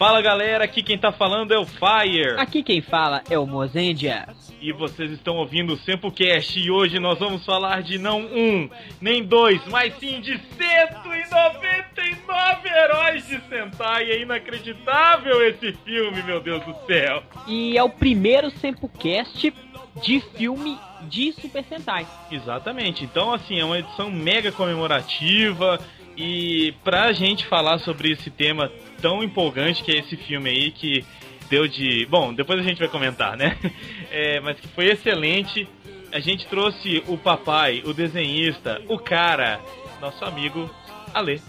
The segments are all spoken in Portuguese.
Fala galera, aqui quem tá falando é o Fire. Aqui quem fala é o Mozendia. E vocês estão ouvindo o Sempocast e hoje nós vamos falar de não um, nem dois, mas sim de 199 heróis de Sentai. É inacreditável esse filme, meu Deus do céu. E é o primeiro Sempocast de filme de Super Sentai. Exatamente. Então, assim, é uma edição mega comemorativa. E pra gente falar sobre esse tema tão empolgante que é esse filme aí, que deu de. Bom, depois a gente vai comentar, né? É, mas que foi excelente. A gente trouxe o papai, o desenhista, o cara, nosso amigo Ale.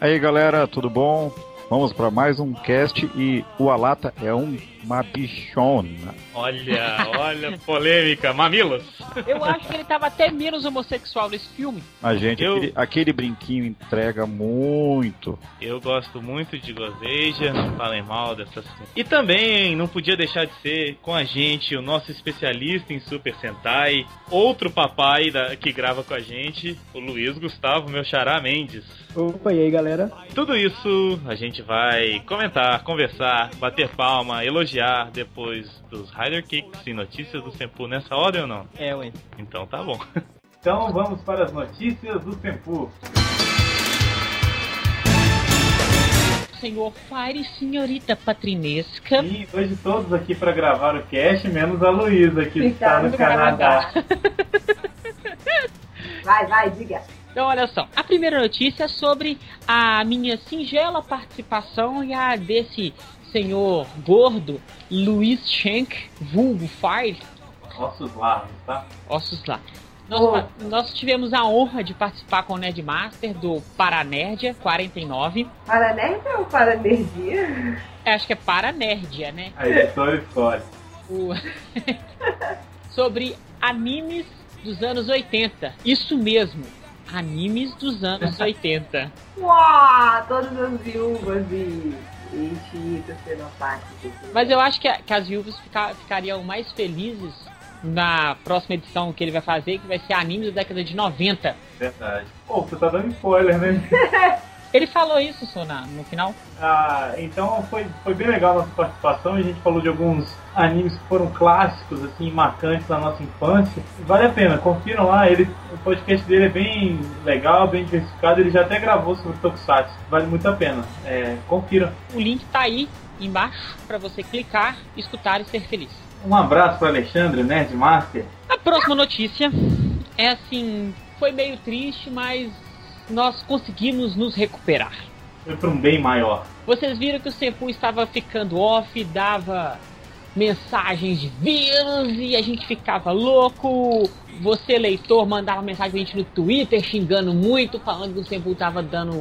Aí galera, tudo bom? Vamos para mais um cast e o Alata é um uma bichona. Olha, olha, polêmica. Mamilos? Eu acho que ele tava até menos homossexual nesse filme. A gente, eu... aquele, aquele, brinquinho entrega muito. Eu gosto muito de Gozeja, não falem mal dessas E também não podia deixar de ser com a gente o nosso especialista em Super Sentai, outro papai da, que grava com a gente, o Luiz Gustavo, meu xará Mendes. Opa, e aí galera? Tudo isso a gente vai comentar, conversar, bater palma, elogiar depois dos Rider Kicks e notícias do Senpu nessa ordem ou não? É, ué. Então tá bom. Então vamos para as notícias do Senpu. Senhor Fire senhorita patrinesca. E hoje todos aqui para gravar o cast, menos a Luísa que está no, no Canadá. Canadá. vai, vai, diga. Então, olha só. A primeira notícia é sobre a minha singela participação e a desse senhor gordo Luiz Schenck, vulgo Fire. Ossos largos, tá? Ossos largos. Nós, oh. nós, tivemos a honra de participar com o Nerdmaster do Paranerdia 49. Paranerdia ou Paranerdia? É, acho que é Paranerdia, né? A editora escolhe. O... Sobre animes dos anos 80. Isso mesmo. Animes dos anos 80. Uau! Todas as viúvas e mas eu acho que, que as viúvas fica, ficariam mais felizes na próxima edição que ele vai fazer, que vai ser anime da década de 90. Verdade. Pô, você tá dando spoiler, né? Ele falou isso, Sona, no final? Ah, então foi, foi bem legal a nossa participação. A gente falou de alguns animes que foram clássicos, assim, marcantes da nossa infância. Vale a pena, confiram lá. Ele, o podcast dele é bem legal, bem diversificado. Ele já até gravou sobre Tokusatsu. Vale muito a pena. É, confira. O link tá aí embaixo para você clicar, escutar e ser feliz. Um abraço para Alexandre, Nerdmaster. A próxima notícia é assim, foi meio triste, mas nós conseguimos nos recuperar. Foi para um bem maior. Vocês viram que o Senpu estava ficando off, dava mensagens de vírus e a gente ficava louco você, leitor, mandava mensagem pra gente no Twitter xingando muito, falando que o Senpu tava dando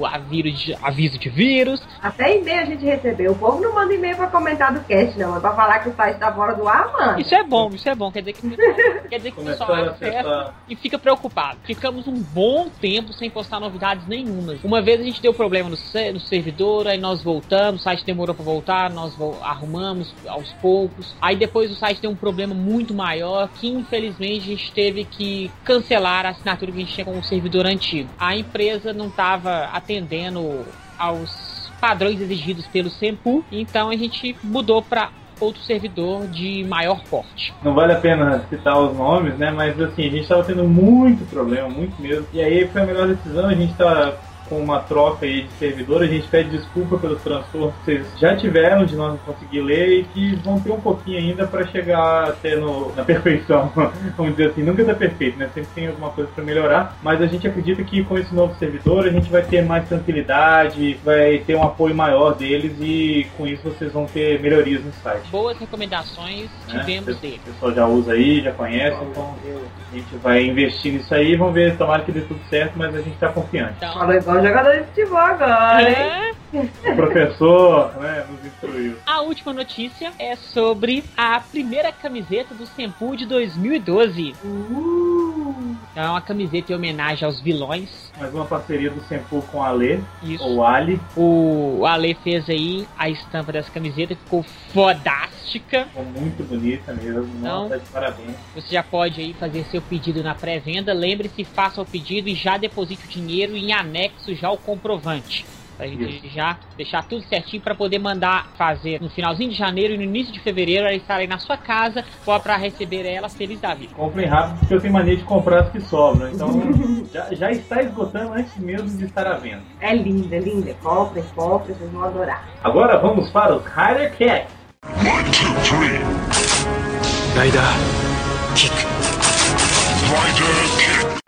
de, aviso de vírus. Até e-mail a gente recebeu. O povo não manda e-mail pra comentar do cast, não. É pra falar que o site tá fora do ar, mano. Isso é bom, isso é bom. Quer dizer que, quer dizer que o pessoal acessa e fica preocupado. Ficamos um bom tempo sem postar novidades nenhumas. Uma vez a gente deu problema no, no servidor, aí nós voltamos, o site demorou pra voltar, nós arrumamos aos poucos. Aí depois o site tem um problema muito maior que infelizmente a gente teve que cancelar a assinatura que a gente tinha com o servidor antigo. A empresa não estava atendendo aos padrões exigidos pelo SEMPU, então a gente mudou para outro servidor de maior porte. Não vale a pena citar os nomes, né? Mas assim, a gente estava tendo muito problema, muito mesmo. E aí foi a melhor decisão, a gente está com uma troca aí de servidor. A gente pede desculpa pelos transtornos que vocês já tiveram de nós não conseguir ler e que vão ter um pouquinho ainda para chegar até no, na perfeição. Vamos dizer assim, nunca está perfeito, né? Sempre tem alguma coisa para melhorar, mas a gente acredita que com esse novo servidor a gente vai ter mais tranquilidade, vai ter um apoio maior deles e com isso vocês vão ter melhorias no site. Boas recomendações né? tivemos é, dele. O pessoal já usa aí, já conhece, então a gente vai investir nisso aí, vamos ver, tomara que dê tudo certo, mas a gente está confiante. Então, um jogador de futebol agora, é. O professor né, nos instruiu. A última notícia é sobre a primeira camiseta do Senpu de 2012. Uh. É uma camiseta em homenagem aos vilões. Mais uma parceria do Senpu com a Ale, Isso. ou Ali. O Ale fez aí a estampa dessa camiseta, ficou fodástica. Ficou muito bonita mesmo, então, nossa, de parabéns. Você já pode aí fazer seu pedido na pré-venda. Lembre-se, faça o pedido e já deposite o dinheiro em anexo já o comprovante. Pra gente Isso. já deixar tudo certinho para poder mandar fazer no finalzinho de janeiro e no início de fevereiro. Ela estarei na sua casa para receber ela feliz da vida. Comprem rápido porque eu tenho mania de comprar as que sobram. Então já, já está esgotando antes mesmo de estar à venda. É linda, é linda. Comprem, comprem, vocês vão adorar. Agora vamos para os Rider Cats. One, two, three. Rider Kick. Rider Kick.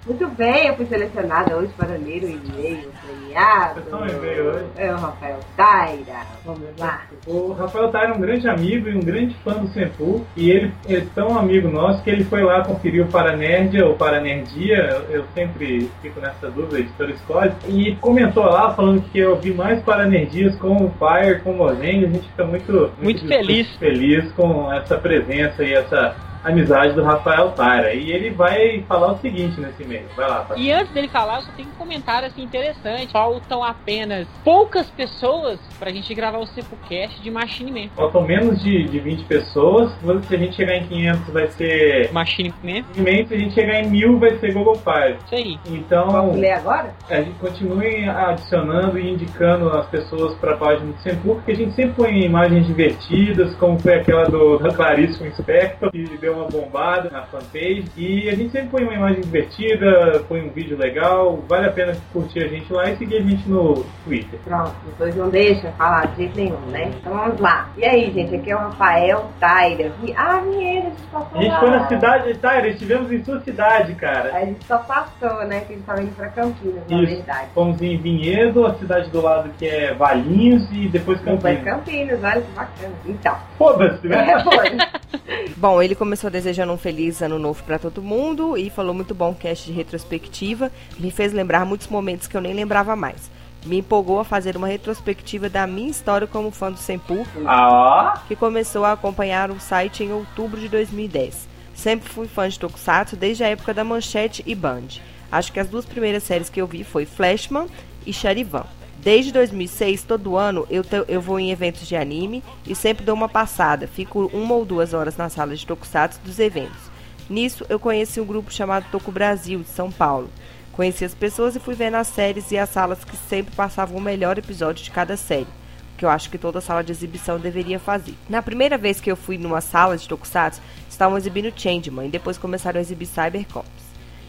Muito bem, eu fui selecionada hoje para ler o e-mail premiado. Você um e-mail hoje? É o Rafael Taira. Vamos lá. O Rafael Taira é um grande amigo e um grande fã do Senpu. E ele é tão amigo nosso que ele foi lá conferir o Paranerdia ou Paranerdia. Eu sempre fico nessa dúvida, a editora escolhe. E comentou lá falando que eu vi mais Paranerdias com o Fire, com o Mozengue. A gente fica muito, muito, muito feliz. Muito feliz com essa presença e essa amizade do Rafael Taira. E ele vai falar o seguinte nesse e-mail. Vai lá. E antes dele falar, eu só tenho um comentário assim interessante. Faltam apenas poucas pessoas pra gente gravar o Sepulcast de Machine Man. Faltam menos de, de 20 pessoas. Se a gente chegar em 500 vai ser Machine Man. Se a gente chegar em 1000 vai ser Google Five. Isso aí. Então, Vamos ler agora? A gente continue adicionando e indicando as pessoas pra página do Sepul, porque a gente sempre põe imagens divertidas, como foi aquela do, da Clarice Spectre, que deu uma bombada na fanpage. E a gente sempre põe uma imagem divertida, põe um vídeo legal. Vale a pena curtir a gente lá e seguir a gente no Twitter. Pronto, depois não deixa falar de jeito nenhum, né? Então vamos lá. E aí, gente, aqui é o Rafael Taira. Ah, Vinheira, a gente passou A gente foi na cidade de Taira, estivemos em sua cidade, cara. A gente só passou, né? Que a gente tava indo pra Campinas, na Isso. verdade. Fomos em Vinhedo, a cidade do lado que é Valinhos e depois Campinas. Depois Campinas, olha que bacana. Então. Foda-se, né? É, foda Bom, ele começou desejando um feliz ano novo para todo mundo e falou muito bom cast de retrospectiva. Me fez lembrar muitos momentos que eu nem lembrava mais. Me empolgou a fazer uma retrospectiva da minha história como fã do Senpu, ah. que começou a acompanhar o site em outubro de 2010. Sempre fui fã de Tokusatsu desde a época da Manchete e Band. Acho que as duas primeiras séries que eu vi foi Flashman e Charivan. Desde 2006, todo ano, eu, te, eu vou em eventos de anime e sempre dou uma passada. Fico uma ou duas horas na sala de tokusatsu dos eventos. Nisso, eu conheci um grupo chamado Toku Brasil, de São Paulo. Conheci as pessoas e fui ver nas séries e as salas que sempre passavam o melhor episódio de cada série, que eu acho que toda sala de exibição deveria fazer. Na primeira vez que eu fui numa sala de tokusatsu, estavam exibindo Changeman e depois começaram a exibir Cybercops.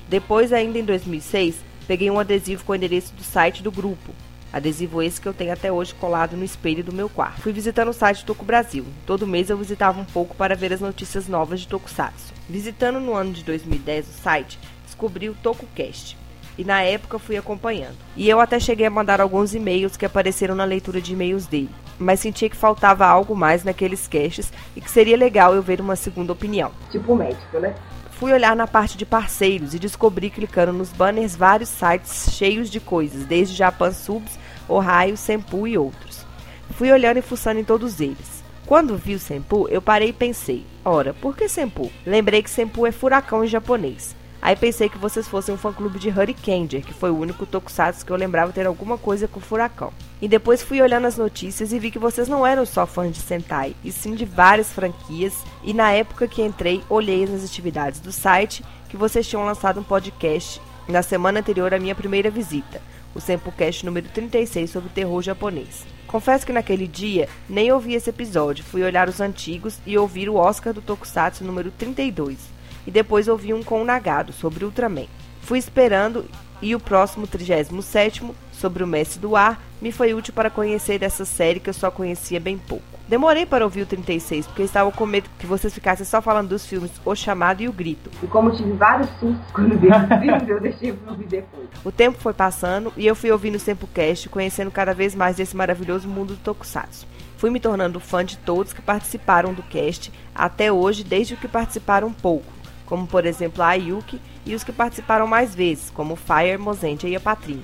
Depois, ainda em 2006, peguei um adesivo com o endereço do site do grupo, Adesivo esse que eu tenho até hoje colado no espelho do meu quarto. Fui visitando o site Toku Brasil. Todo mês eu visitava um pouco para ver as notícias novas de Tokusatsu. Visitando no ano de 2010 o site, descobri o TokuCast. E na época fui acompanhando. E eu até cheguei a mandar alguns e-mails que apareceram na leitura de e-mails dele. Mas sentia que faltava algo mais naqueles casts e que seria legal eu ver uma segunda opinião. Tipo médico, né? Fui olhar na parte de parceiros e descobri clicando nos banners vários sites cheios de coisas, desde Japan Subs, Ohio, Senpu e outros. Fui olhando e fuçando em todos eles. Quando vi o Senpu, eu parei e pensei: ora, por que Senpu? Lembrei que Senpu é furacão em japonês. Aí pensei que vocês fossem um fã-clube de Hurricaneer, que foi o único tokusatsu que eu lembrava ter alguma coisa com furacão. E depois fui olhando as notícias e vi que vocês não eram só fãs de Sentai, e sim de várias franquias, e na época que entrei, olhei nas atividades do site que vocês tinham lançado um podcast na semana anterior à minha primeira visita, o Sempocast número 36 sobre terror japonês. Confesso que naquele dia nem ouvi esse episódio, fui olhar os antigos e ouvir o Oscar do Tokusatsu número 32 e depois ouvi um com o Nagado sobre Ultraman. Fui esperando e o próximo 37 sobre o Mestre do Ar me foi útil para conhecer essa série que eu só conhecia bem pouco. Demorei para ouvir o 36 porque estava com medo que vocês ficassem só falando dos filmes O Chamado e O Grito. E como tive vários sustos quando vi os filmes, eu deixei para ouvir depois. O tempo foi passando e eu fui ouvindo o Sempocast, conhecendo cada vez mais desse maravilhoso mundo do Tokusatsu. Fui me tornando fã de todos que participaram do cast até hoje, desde que participaram pouco como por exemplo a Ayuki, e os que participaram mais vezes, como Fire, Mozendia e a Patrinha.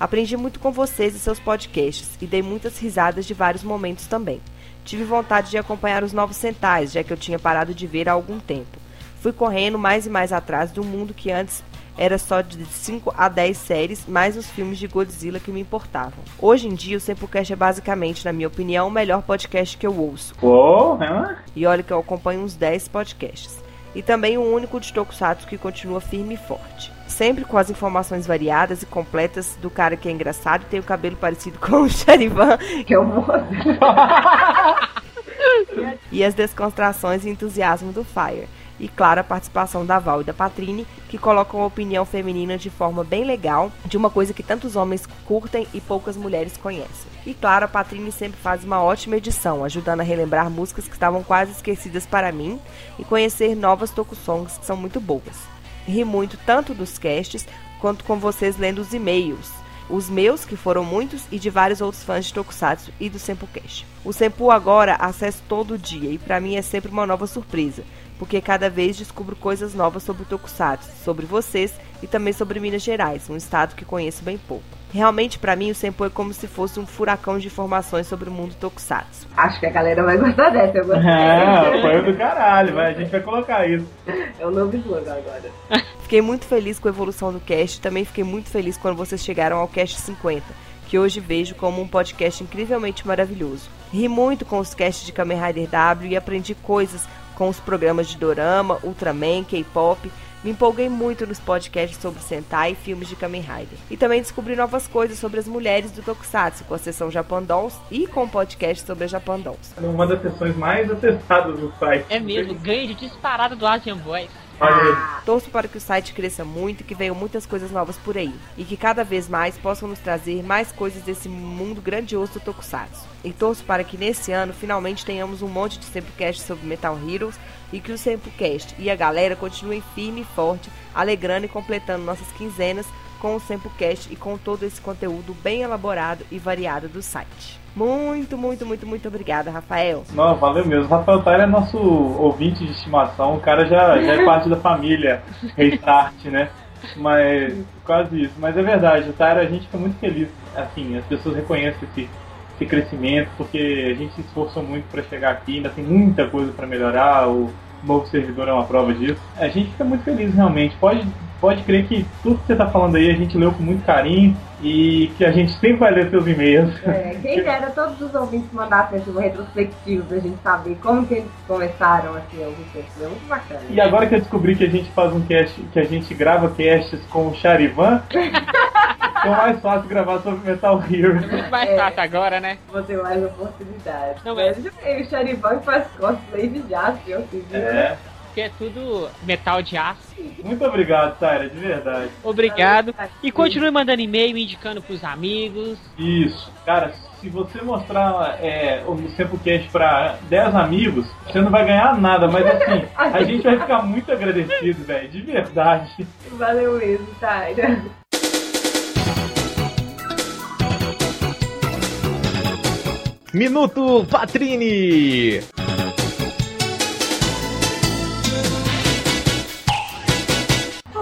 Aprendi muito com vocês e seus podcasts e dei muitas risadas de vários momentos também. Tive vontade de acompanhar os novos centais, já que eu tinha parado de ver há algum tempo. Fui correndo mais e mais atrás do mundo que antes era só de 5 a 10 séries, mais os filmes de Godzilla que me importavam. Hoje em dia, o Sempocast é basicamente, na minha opinião, o melhor podcast que eu ouço. Oh, E olha que eu acompanho uns 10 podcasts. E também o único de Tokusatsu que continua firme e forte. Sempre com as informações variadas e completas do cara que é engraçado e tem o cabelo parecido com o Charivan. Que é o moço. e as descontrações e entusiasmo do Fire. E claro, a participação da Val e da Patrine, que colocam a opinião feminina de forma bem legal, de uma coisa que tantos homens curtem e poucas mulheres conhecem. E claro, a Patrine sempre faz uma ótima edição, ajudando a relembrar músicas que estavam quase esquecidas para mim e conhecer novas tokusongs que são muito boas. Ri muito tanto dos casts quanto com vocês lendo os e-mails os meus, que foram muitos, e de vários outros fãs de Tokusatsu e do Sempocast. O Sempo agora acesso todo dia e para mim é sempre uma nova surpresa, porque cada vez descubro coisas novas sobre o Tokusatsu, sobre vocês e também sobre Minas Gerais, um estado que conheço bem pouco. Realmente, para mim, o Senpu é como se fosse um furacão de informações sobre o mundo Tokusatsu. Acho que a galera vai gostar dessa, eu gostei. É, foi do caralho, vai, a gente vai colocar isso. É o novo slogan agora. Fiquei muito feliz com a evolução do cast, também fiquei muito feliz quando vocês chegaram ao cast 50, que hoje vejo como um podcast incrivelmente maravilhoso. Ri muito com os casts de Kamen Rider W e aprendi coisas com os programas de Dorama, Ultraman, K-pop me empolguei muito nos podcasts sobre Sentai e filmes de Kamen Rider. E também descobri novas coisas sobre as mulheres do Tokusatsu, com a sessão Japandons e com o podcast sobre a Japandons. É uma das sessões mais acessadas do site. É mesmo, ganho de disparada do Asian Boys. Ah. Torço para que o site cresça muito e que venham muitas coisas novas por aí. E que cada vez mais possam nos trazer mais coisas desse mundo grandioso do Tokusatsu. E torço para que nesse ano finalmente tenhamos um monte de Sempocast sobre Metal Heroes e que o Sempocast e a galera continuem firme e forte, alegrando e completando nossas quinzenas com o Sempocast e com todo esse conteúdo bem elaborado e variado do site. Muito, muito, muito, muito obrigada, Rafael. Não, valeu mesmo. Rafael Tyler é nosso ouvinte de estimação. O cara já, já é parte da família Restart, né? Mas quase isso. Mas é verdade, o Tyler a gente fica muito feliz. Assim, as pessoas reconhecem esse, esse crescimento, porque a gente se esforçou muito para chegar aqui, ainda tem muita coisa para melhorar. O novo servidor é uma prova disso. A gente fica muito feliz realmente. Pode pode crer que tudo que você está falando aí a gente leu com muito carinho e que a gente sempre vai ler seus e-mails. É, quem dera todos os ouvintes mandassem assim, uma retrospectiva pra gente saber como que eles começaram assim, a ouvir É muito bacana. E agora que eu descobri que a gente faz um cast, que a gente grava casts com o Charivan, é mais fácil gravar sobre Metal Hero. Muito mais é, fácil agora, né? Vou ter mais oportunidade. Não, mas o Charivan faz cosplay de Jasper, assim, viu? É porque é tudo metal de aço. Muito obrigado, Tyra, de verdade. Obrigado. E continue mandando e-mail, indicando pros amigos. Isso. Cara, se você mostrar é, o Sempocast pra 10 amigos, você não vai ganhar nada, mas assim, a gente vai ficar muito agradecido, velho, de verdade. Valeu mesmo, Tyra. Minuto Patrini!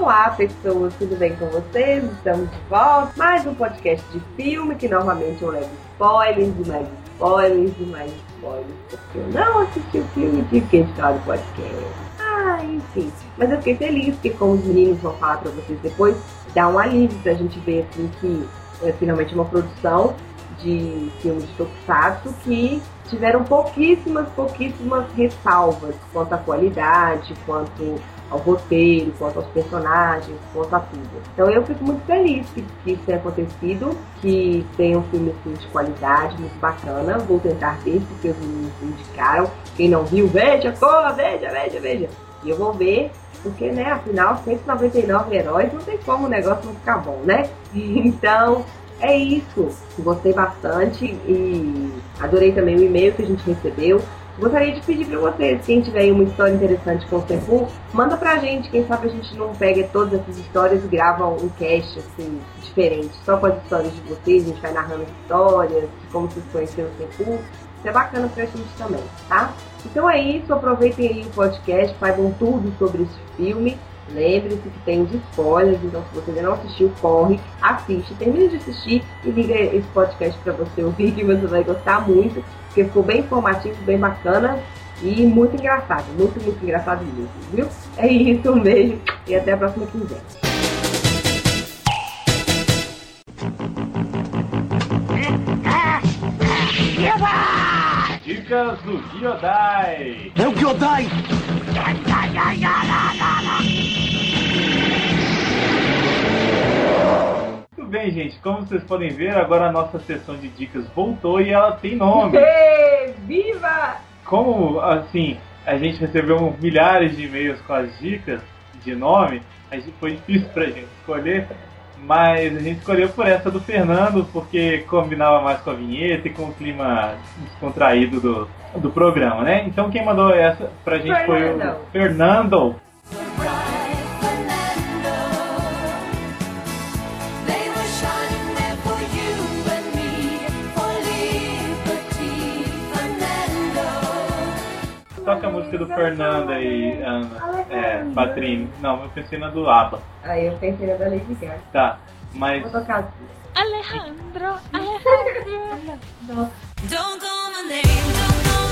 Olá, pessoas, tudo bem com vocês? Estamos de volta. Mais um podcast de filme que novamente eu levo spoilers e mais spoilers e mais spoilers. Porque eu não assisti o filme de que editar podcast. Ah, enfim. Mas eu fiquei feliz porque, como os meninos vão falar pra vocês depois, dá um alívio pra gente ver assim que é finalmente uma produção de filme de Tokusatsu que tiveram pouquíssimas, pouquíssimas ressalvas quanto à qualidade, quanto ao roteiro, quanto aos personagens, quanto a tudo. Então eu fico muito feliz que, que isso tenha acontecido, que tenha um filme assim, de qualidade, muito bacana. Vou tentar ver, porque os meninos indicaram. Quem não viu, veja, corra, veja, veja, veja. E eu vou ver, porque, né, afinal, 199 heróis, não tem como o negócio não ficar bom, né? Então, é isso. Gostei bastante e adorei também o e-mail que a gente recebeu. Gostaria de pedir para vocês, quem tiver uma história interessante com o Senpu, manda pra gente, quem sabe a gente não pega todas essas histórias e grava um cast assim, diferente, só com as histórias de vocês, a gente vai narrando as histórias, como vocês conheceram o Senpu. Isso é bacana pra gente também, tá? Então é isso, aproveitem aí o podcast, saibam tudo sobre esse filme. Lembre-se que tem os spoilers, então se você ainda não assistiu, corre, assiste, termine de assistir e liga esse podcast para você ouvir, que você vai gostar muito porque ficou bem informativo, bem bacana e muito engraçado. Muito, muito engraçado mesmo, viu? É isso, um beijo e até a próxima quinzena. dicas do Giodai. É o Giodai! Muito bem, gente. Como vocês podem ver, agora a nossa sessão de dicas voltou e ela tem nome. Viva! Como, assim, a gente recebeu milhares de e-mails com as dicas de nome, a gente, foi difícil pra gente escolher mas a gente escolheu por essa do Fernando, porque combinava mais com a vinheta e com o clima descontraído do, do programa, né? Então quem mandou essa pra gente Fernando. foi o Fernando. Toca a música do Fernando aí, Ana. É, Patrícia. Não, eu pensei na do ABBA. Aí eu pensei na da Lady Gaga. Tá, mas... Vou tocar. Alejandro, Alejandro. Don't call my name, don't call my name.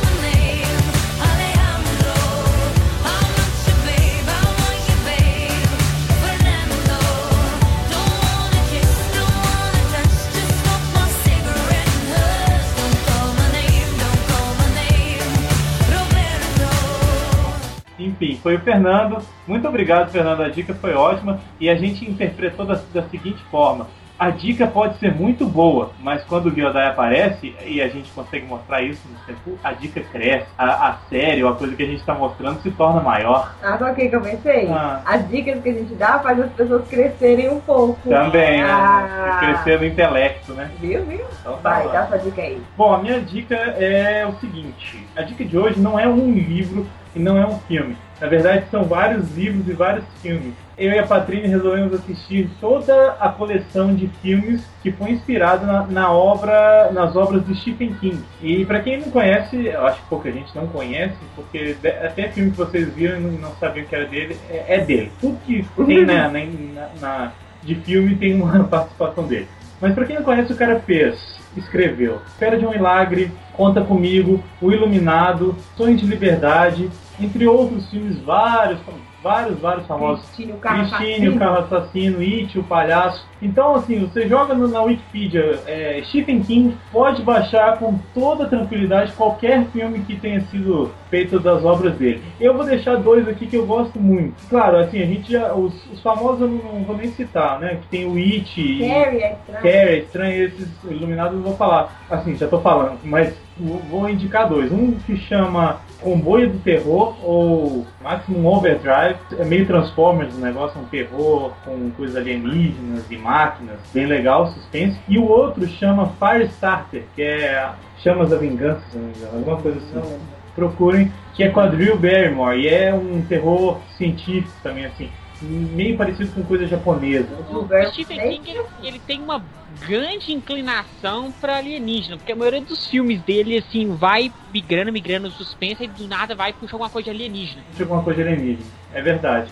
Enfim, foi o Fernando. Muito obrigado, Fernando. A dica foi ótima e a gente interpretou da, da seguinte forma. A dica pode ser muito boa, mas quando o Gyodai aparece e a gente consegue mostrar isso no tempo, a dica cresce. A, a série, ou a coisa que a gente está mostrando se torna maior. Ah, só que eu pensei? Ah. As dicas que a gente dá faz as pessoas crescerem um pouco. Também, né? Ah. Crescer no intelecto, né? Viu, viu? Então tá Vai, bom. dá sua dica aí. Bom, a minha dica é o seguinte: a dica de hoje não é um livro e não é um filme. Na verdade, são vários livros e vários filmes. Eu e a Patrícia resolvemos assistir toda a coleção de filmes que foi inspirada na, na obra, nas obras do Stephen King. E para quem não conhece, eu acho que pouca gente não conhece, porque de- até filme que vocês viram e não, não sabiam que era dele, é, é dele. Tudo que tem na, na- na- de filme tem uma participação dele. Mas pra quem não conhece, o cara fez, escreveu. Espera de um Milagre, Conta Comigo, O Iluminado, Sonhos de Liberdade, entre outros filmes, vários, vários, vários famosos. Cristine, o carro Christine, assassino. o carro assassino, It, o palhaço. Então, assim, você joga no- na Wikipedia é, Stephen King, pode baixar com toda tranquilidade qualquer filme que tenha sido feito das obras dele. Eu vou deixar dois aqui que eu gosto muito. Claro, assim, a gente já. Os, os famosos eu não, não vou nem citar, né? Que tem o It. Carrie é estranho. Carrie, estranho, esses iluminados eu vou falar. Assim, já tô falando, mas vou indicar dois. Um que chama Comboio do Terror ou Maximum Overdrive. É meio Transformers o negócio, um terror com coisas alienígenas e máquinas. Bem legal, suspense. E o outro chama Firestarter, que é Chamas da Vingança, se não me engano, alguma coisa assim. Procurem, que é com a Drew Barrymore. E é um terror científico também, assim. Meio parecido com coisa japonesa. O O Verbo Stephen King ele, ele tem uma grande inclinação pra alienígena, porque a maioria dos filmes dele assim vai migrando, migrando no suspense e do nada vai puxar alguma coisa de alienígena. de alguma coisa alienígena. É verdade.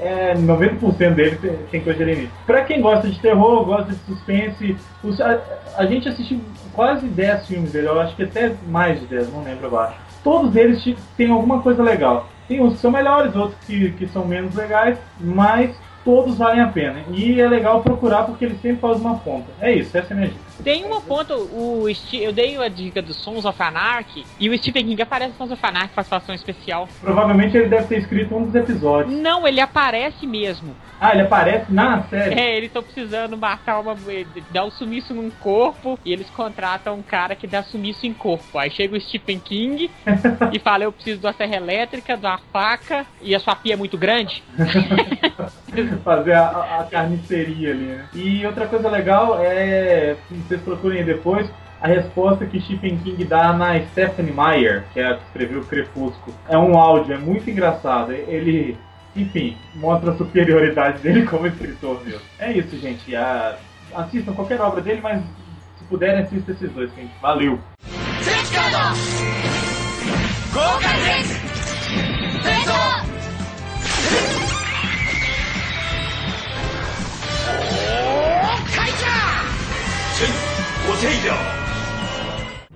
É, 90% dele tem- tem coisa alienígena. Pra quem gosta de terror, gosta de suspense, os- a, a gente assistiu quase 10 filmes dele, eu acho que até mais de 10, não lembro agora. Todos eles têm alguma coisa legal. Tem uns que são melhores, outros que, que são menos legais, mas todos valem a pena. E é legal procurar porque ele sempre faz uma ponta. É isso, essa é a minha dica. Tem uma ponta, o eu dei a dica do Sons of Anarchy e o Stephen King aparece no Sons of Anarchy participação especial. Provavelmente ele deve ter escrito um dos episódios. Não, ele aparece mesmo. Ah, ele aparece na série? É, eles estão precisando matar uma. dar um sumiço num corpo e eles contratam um cara que dá sumiço em corpo. Aí chega o Stephen King e fala: Eu preciso de uma serra elétrica, de uma faca e a sua pia é muito grande. fazer a- a carniceria ali, né? E outra coisa legal é, vocês procurem depois, a resposta que Stephen King dá na Stephanie Meyer, que é a que escreveu Crepúsculo. É um áudio, é muito engraçado. Ele, enfim, mostra a superioridade dele como escritor mesmo. É isso, gente. A- assistam qualquer obra dele, mas se puderem, assistam esses dois, gente. Valeu!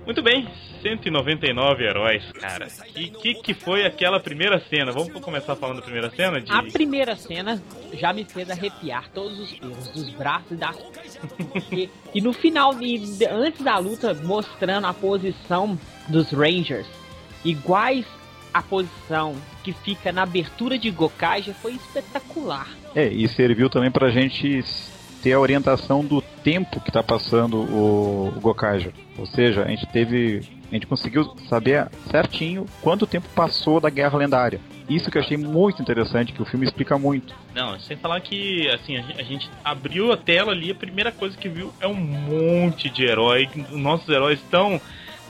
Muito bem, 199 heróis, cara. E que que foi aquela primeira cena? Vamos começar falando da primeira cena? De... A primeira cena já me fez arrepiar todos os pelos dos braços e das e, e no final, e de- antes da luta, mostrando a posição dos Rangers, iguais à posição que fica na abertura de Gokai, já foi espetacular. É, e serviu também pra gente ter a orientação do tempo que está passando o, o Gokaiger. Ou seja, a gente teve. A gente conseguiu saber certinho quanto tempo passou da Guerra Lendária. Isso que eu achei muito interessante, que o filme explica muito. Não, sem falar que, assim, a gen- a gente abriu a tela ali, a primeira coisa que viu é um monte de herói. Nossos heróis estão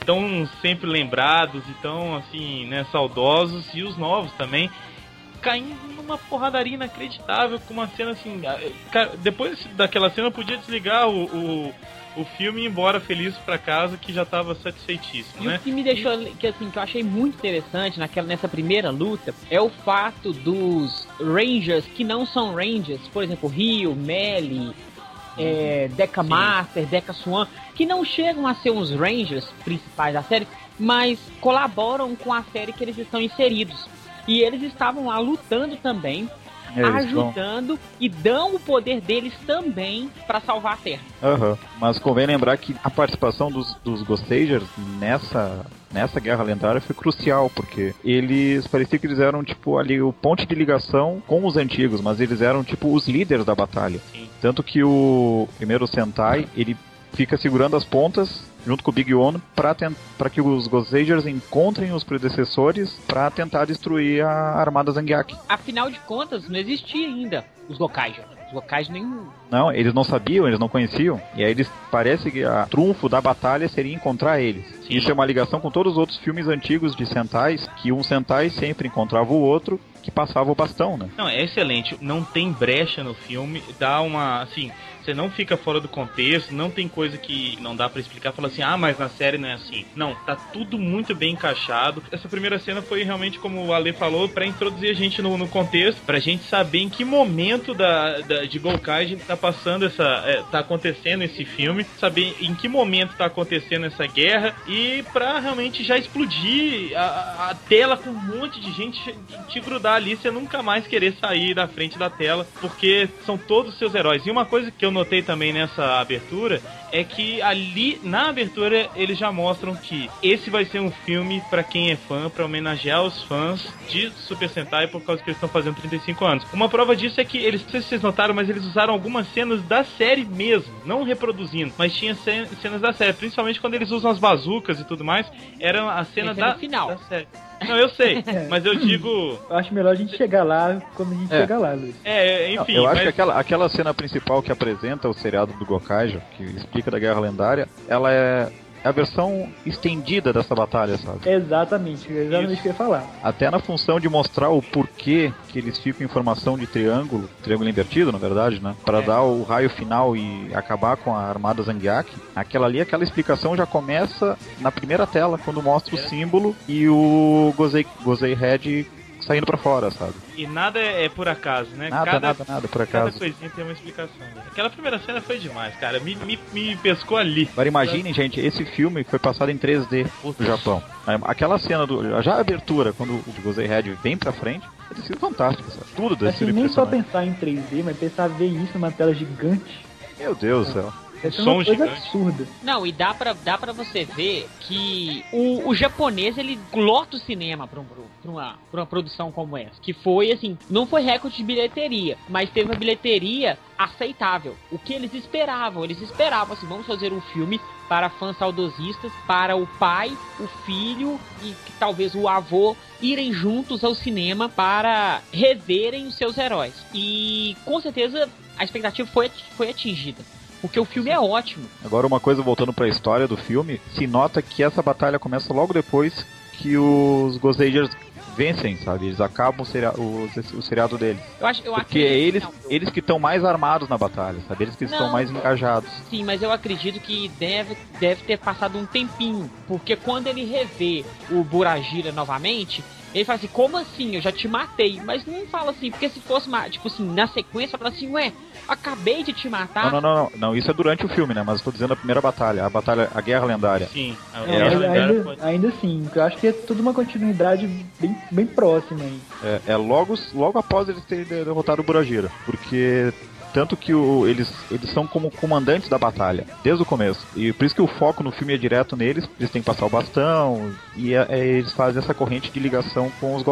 tão sempre lembrados e tão, assim, né, saudosos. E os novos também, caindo numa porradaria inacreditável, com uma cena assim... ah, cara, Depois daquela cena eu podia desligar o, o, o filme e ir embora feliz pra casa, que já tava satisfeitíssimo, E né? o que me deixou, que assim, que eu achei muito interessante naquela, nessa primeira luta é o fato dos Rangers que não são Rangers, por exemplo, Rio, Melly, é, Deca Sim. Master, Deca Swan, que não chegam a ser os Rangers principais da série, mas colaboram com a série que eles estão inseridos. E eles estavam lá lutando também, É, vão- ajudando e dão o poder deles também pra salvar a Terra. Aham. Mas convém lembrar que a participação dos, dos Ghostagers nessa, nessa guerra lendária foi crucial, porque eles parecia que eles eram tipo ali o ponte de ligação com os antigos, mas eles eram tipo os líderes da batalha. Sim. Tanto que o primeiro Sentai, ele fica segurando as pontas junto com o Big One para que os Ghostagers encontrem os predecessores para tentar destruir a armada Zangiak. Afinal de contas, não existia ainda os. Os Gokaiger nem Não, eles não sabiam, eles não conheciam. E aí eles parece que a trunfo da batalha seria encontrar eles. Sim. Isso é uma ligação com todos os outros filmes antigos de Sentais, que um Sentai sempre encontrava o outro que passava o bastão, né? Não, é excelente. Não tem brecha no filme. Dá uma. Assim, você não fica fora do contexto. Não tem coisa que não dá pra explicar. Fala assim, ah, mas na série não é assim. Não, tá tudo muito bem encaixado. Essa primeira cena foi realmente, como o Ale falou, pra introduzir a gente no, no contexto. Pra gente saber em que momento da, da, de Golkai tá passando essa. É, tá acontecendo esse filme. Saber em que momento tá acontecendo essa guerra. E pra realmente já explodir a, a tela com um monte de gente te grudar ali, você nunca mais querer sair da frente da tela, porque são todos seus heróis. E uma coisa que eu notei também nessa abertura é que ali na abertura eles já mostram que esse vai ser um filme pra quem é fã, pra homenagear os fãs de Super Sentai por causa que eles estão fazendo 35 anos. Uma prova disso é que eles, não sei se vocês notaram, mas eles usaram algumas cenas da série mesmo, não reproduzindo, mas tinha ce- cenas da série, principalmente quando eles usam as bazucas e tudo mais, era a cena Esse é da, final. da série. Não, eu sei, mas eu digo. Eu acho melhor a gente chegar lá quando a gente É. chegar lá, Luiz. É, enfim. eu acho mas- que aquela, aquela cena principal que apresenta o seriado do Gokaiger, que explica da Guerra Lendária, ela é a versão estendida dessa batalha, sabe? Exatamente, exatamente o que eu ia falar. Até na função de mostrar o porquê que eles ficam em formação de triângulo, triângulo invertido, na verdade, né? Para É. dar o raio final e acabar com a armada Zangiak. Aquela ali, aquela explicação já começa na primeira tela, quando mostra o É. símbolo e o Gozei, Gozei Red saindo pra fora, sabe? E nada é por acaso, né? Nada, cada, nada, nada, por cada acaso. coisinha tem uma explicação. Aquela primeira cena foi demais, cara. Me, me, me pescou ali. Agora imaginem, gente, esse filme foi passado em 3D no Japão. Aquela cena do. Já a abertura, quando o Gozei Red vem pra frente, é sido fantástico, sabe? Tudo desse Assim, nem só pensar em 3D, mas pensar ver isso numa tela gigante. Meu Deus do céu. É som uma coisa gigante. absurda. Não, e dá pra, dá pra você ver que o, o japonês, ele lota o cinema pra, um, pra, uma, pra uma produção como essa. Que foi, assim, não foi recorde de bilheteria, mas teve uma bilheteria aceitável. O que eles esperavam? Eles esperavam, assim, vamos fazer um filme para fãs saudosistas, para o pai, o filho e talvez o avô irem juntos ao cinema para reverem os seus heróis. E com certeza a expectativa foi, foi atingida. Porque o filme é ótimo. Agora uma coisa voltando pra história do filme, se nota que essa batalha começa logo depois que os Gozagers vencem, sabe? Eles acabam o, seria o, o seriado deles. Eu acho, eu Porque acredito- é eles, não, eles que estão mais armados na batalha, sabe? Eles que estão Não. mais engajados. Sim, mas eu acredito que deve, deve ter passado um tempinho. Porque quando ele revê o Buragira novamente, ele fala assim, como assim? Eu já te matei. Mas não fala assim, porque se fosse, tipo assim, na sequência, fala assim, ué, acabei de te matar. Não, não, não, não, não. Isso é durante o filme, né? Mas eu tô dizendo a primeira batalha, a batalha, a Guerra Lendária. Sim, a É, Guerra Lendária ainda, foi- ainda assim, eu acho que é tudo uma continuidade bem, bem próxima aí. É, é logo, logo após eles terem de- derrotado o Buragira. Porque Tanto que o- eles, eles são como comandantes da batalha, desde o começo. E por isso que o foco no filme é direto neles, eles têm que passar o bastão, e é- é- eles fazem essa corrente de ligação com os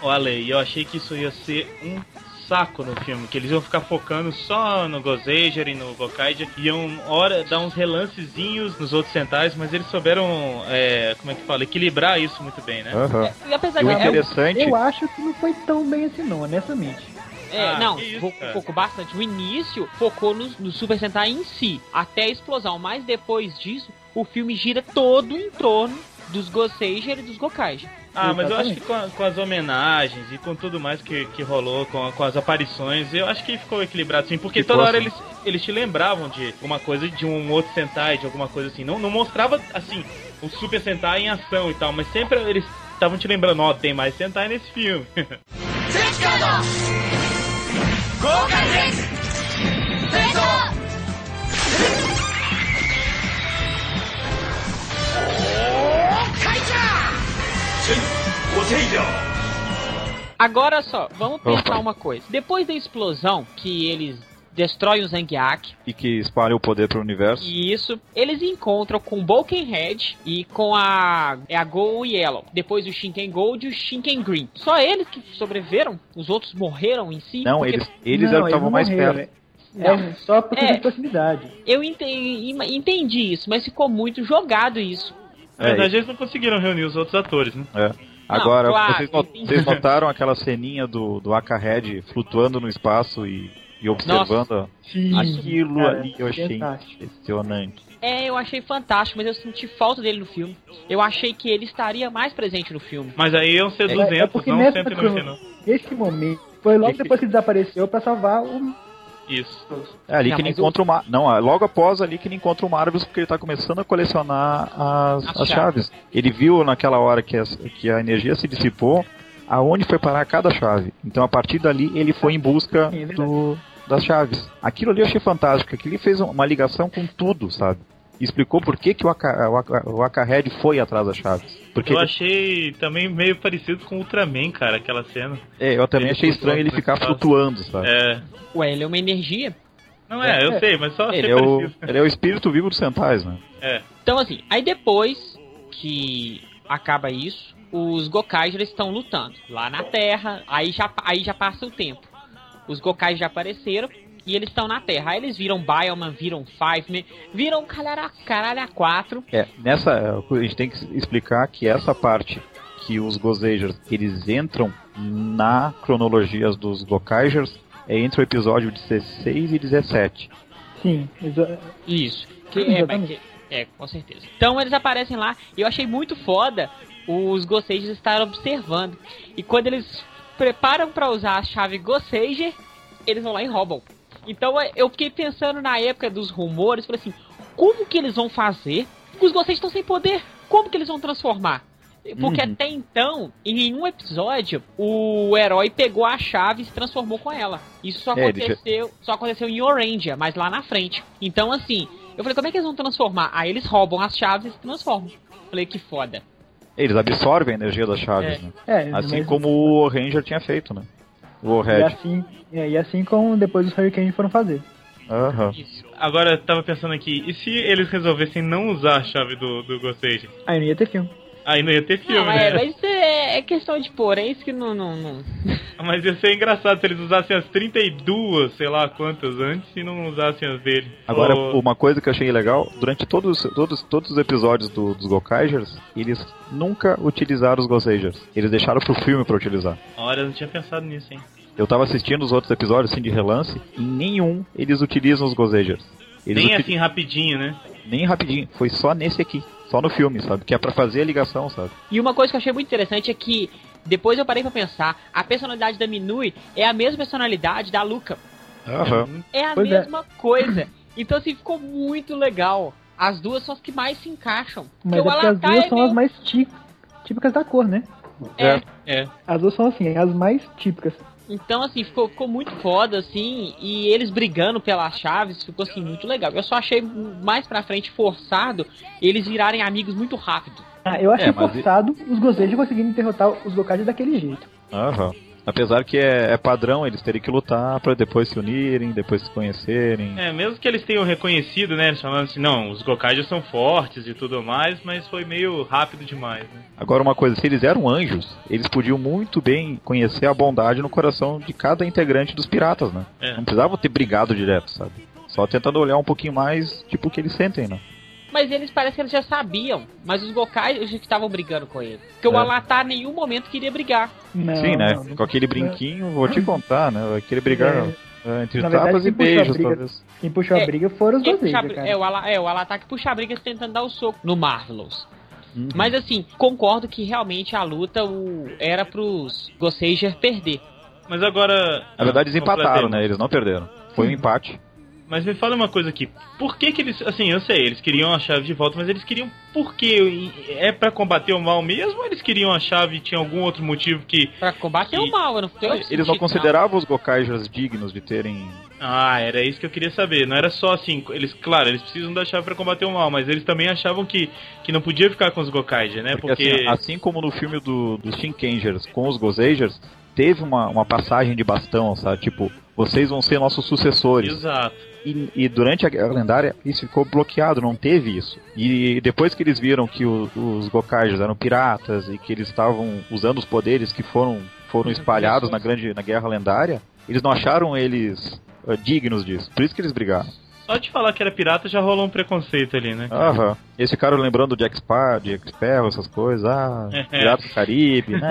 Ale, e eu achei que isso ia ser um saco no filme, que eles iam ficar focando só no Gozeger e no Gokaija, iam hora dar uns relancezinhos nos outros centais, mas eles souberam, é, como é que fala, equilibrar isso muito bem, né? Aham. E apesar E de. é, interessante... Eu acho que não foi tão bem assim não, honestamente. É, Ah, não, que isso, focou bastante. O início focou no, no Super Sentai em si, até a explosão. Mas depois disso, o filme gira todo em torno dos Goseiger e dos Gokaija. Ah, mas eu acho que com, a- com as homenagens e com tudo mais que, que rolou, com, a- com as aparições, eu acho que ficou equilibrado sim, porque Ficou toda hora assim. eles, eles te lembravam de uma coisa, de um outro Sentai, de alguma coisa assim. Não, não mostrava, assim, o Super Sentai em ação e tal, mas sempre eles estavam te lembrando, ó, tem mais Sentai nesse filme. Agora só, vamos pensar uma coisa. Depois da explosão, que eles destroem o Zangiak, E que espalha o poder pro universo. e isso, eles encontram com o Bulkenhead e com a, é a Go Yellow. Depois o Shinken Gold e o Shinken Green. Só eles que sobreviveram, os outros morreram em si. Não, porque eles, eles Não, eram que estavam não mais perto. É, é só por É. de proximidade. Eu entendi, entendi isso, mas ficou muito jogado isso. Na verdade, eles não conseguiram reunir os outros atores, né? É. Agora, claro, vocês, not- vocês notaram aquela ceninha do, do Aka-Head flutuando no espaço e, e observando Sim, aquilo cara, ali? Eu achei fantástico. impressionante. É, eu achei fantástico, mas eu senti falta dele no filme. Eu achei que ele estaria mais presente no filme. Mas aí iam ser É, 200, é porque não nessa 199. Esse momento foi logo depois que ele desapareceu pra salvar o. Isso. É ali Não, que ele encontra o Mar... Não, é logo após ali que ele encontra o Marvelous, porque ele tá começando a colecionar as, As as chaves. Ele viu naquela hora que, as- que a energia se dissipou, aonde foi parar cada chave. Então a partir dali ele foi em busca Sim, é do, das chaves. Aquilo ali eu achei fantástico, aquilo fez uma ligação com tudo, sabe? E explicou por que, que o Aka- o Aka- o Aka-Head foi atrás das chaves. Porque Eu achei também meio parecido com o Ultraman, cara, aquela cena. é, eu também ele achei estranho ele flutuando ficar flutuando, sabe? É. Ué, ele é uma energia. Não é, eu É. sei, mas só achei Ele é, o, ele é o espírito vivo dos Sentais, né? É. Então, assim, aí depois que acaba isso, os Gokais eles estão lutando lá na Terra, aí já, aí já passa o tempo. Os Gokais já apareceram e eles estão na Terra. Aí eles viram Bioman, viram Five, viram caralho, caralho a quatro. É, nessa, a gente tem que explicar que essa parte que os Gozagers, eles entram na cronologia dos Gokaigers é entre o episódio 16 e 17. Sim, exa- Isso. Que é, que- é, com certeza. Então eles aparecem lá e eu achei muito foda os Gossagers estarem observando. E quando eles preparam pra usar a chave Gossager, eles vão lá e roubam. Então é, eu fiquei pensando na época dos rumores, falei assim, como que eles vão fazer? Porque os Gossagers estão sem poder. Como que eles vão transformar? Porque Uhum. até então, em nenhum episódio, o herói pegou a chave e se transformou com ela. Isso só É, aconteceu, só aconteceu em Orange, mas lá na frente. Então, assim, eu falei, como é que eles vão transformar? Aí eles roubam as chaves e se transformam. Falei, que foda. Eles absorvem a energia das chaves, É. né? é, Assim como o Ranger tinha feito, né? O E Red. assim, é, e assim como depois os Hurricanes foram fazer. Aham. Isso. Agora eu tava pensando aqui, e se eles resolvessem não usar a chave do, do Ghost Aí não ia ter filme. Aí não ia ter filme, Não, né? é, mas isso é, é questão de pôr, é isso que não, não, não. Mas ia ser engraçado se eles usassem as 32, sei lá quantas antes, e não usassem as dele. Agora, Ou- uma coisa que eu achei legal, durante todos, todos, todos os episódios do- dos Gokaigers, eles nunca utilizaram os Gozagers. Eles deixaram pro filme pra utilizar. Olha, eu não tinha pensado nisso, hein? Eu tava assistindo os outros episódios, assim, de relance, e em nenhum eles utilizam os Gozagers. Eles Nem assim rapidinho, né? Nem rapidinho, foi só nesse aqui, só no filme, sabe? Que é pra fazer a ligação, sabe? E uma coisa que eu achei muito interessante é que depois eu parei pra pensar, a personalidade da Minui é a mesma personalidade da Luca. Aham. É a Pois é. mesma coisa. Então assim, ficou muito legal. As duas são as que mais se encaixam. Mas é Porque o porque as duas é são meio- as mais tí- típicas da cor, né? É. É. As duas são assim, as mais típicas. Então, assim, ficou, ficou muito foda, assim, e eles brigando pelas chaves, ficou, assim, muito legal. Eu só achei mais pra frente forçado eles virarem amigos muito rápido. Ah, eu achei É, forçado os Gozeiros conseguirem derrotar os Gokage daquele jeito. Aham. Apesar que é, é padrão eles terem que lutar pra depois se unirem, depois se conhecerem. É, mesmo que eles tenham reconhecido, né? Eles falando assim, não, os Gokaijos são fortes e tudo mais, mas foi meio rápido demais, né? Agora uma coisa, se eles eram anjos, eles podiam muito bem conhecer a bondade no coração de cada integrante dos piratas, né? É. Não precisavam ter brigado direto, sabe? Só tentando olhar um pouquinho mais, tipo, o que eles sentem, né? Mas eles parece que eles já sabiam. Mas os Gokai já que estavam brigando com ele. Porque o É. Alatar em nenhum momento queria brigar. Não, Sim, né? não, não. Com aquele brinquinho, vou te contar, né? Vai querer brigar É. é, entre Na verdade, tapas e beijos, briga- talvez. Quem puxou a É, briga foram os cara. é, o Ala, é, o Alatar que puxa a briga tentando dar o soco no Marvelous. Uhum. Mas assim, concordo que realmente a luta o, era pros Gosseiger perder. Mas agora. Na verdade, eles empataram, né? Eles não perderam. Foi um empate. Mas me fala uma coisa aqui. Por que que eles. Assim, eu sei, eles queriam a chave de volta, mas eles queriam. Por quê? É pra combater o mal mesmo ou eles queriam a chave e tinha algum outro motivo que. Pra combater E- o mal, eu não tenho Eles não sentido, consideravam os Gokaijas dignos de terem. Ah, era isso que eu queria saber. Não era só assim. Eles, claro, eles precisam da chave pra combater o mal, mas eles também achavam que, que não podia ficar com os Gokaija, né? Porque, Porque. assim, assim como no filme do, dos Shinkangers com os Gozagers, teve uma, uma passagem de bastão, sabe? Tipo, vocês vão ser nossos sucessores. Exato. E, e durante a Guerra Lendária isso ficou bloqueado, não teve isso. E depois que eles viram que o- os Gokaijas eram piratas e que eles estavam usando os poderes que foram, foram espalhados na grande na Guerra Lendária, eles não acharam eles eh, dignos disso. Por isso que eles brigaram. Só de falar que era pirata já rolou um preconceito ali, né? Aham. Eles ficaram lembrando de Jack Sparrow, essas coisas. Ah, Piratas do Caribe. Não,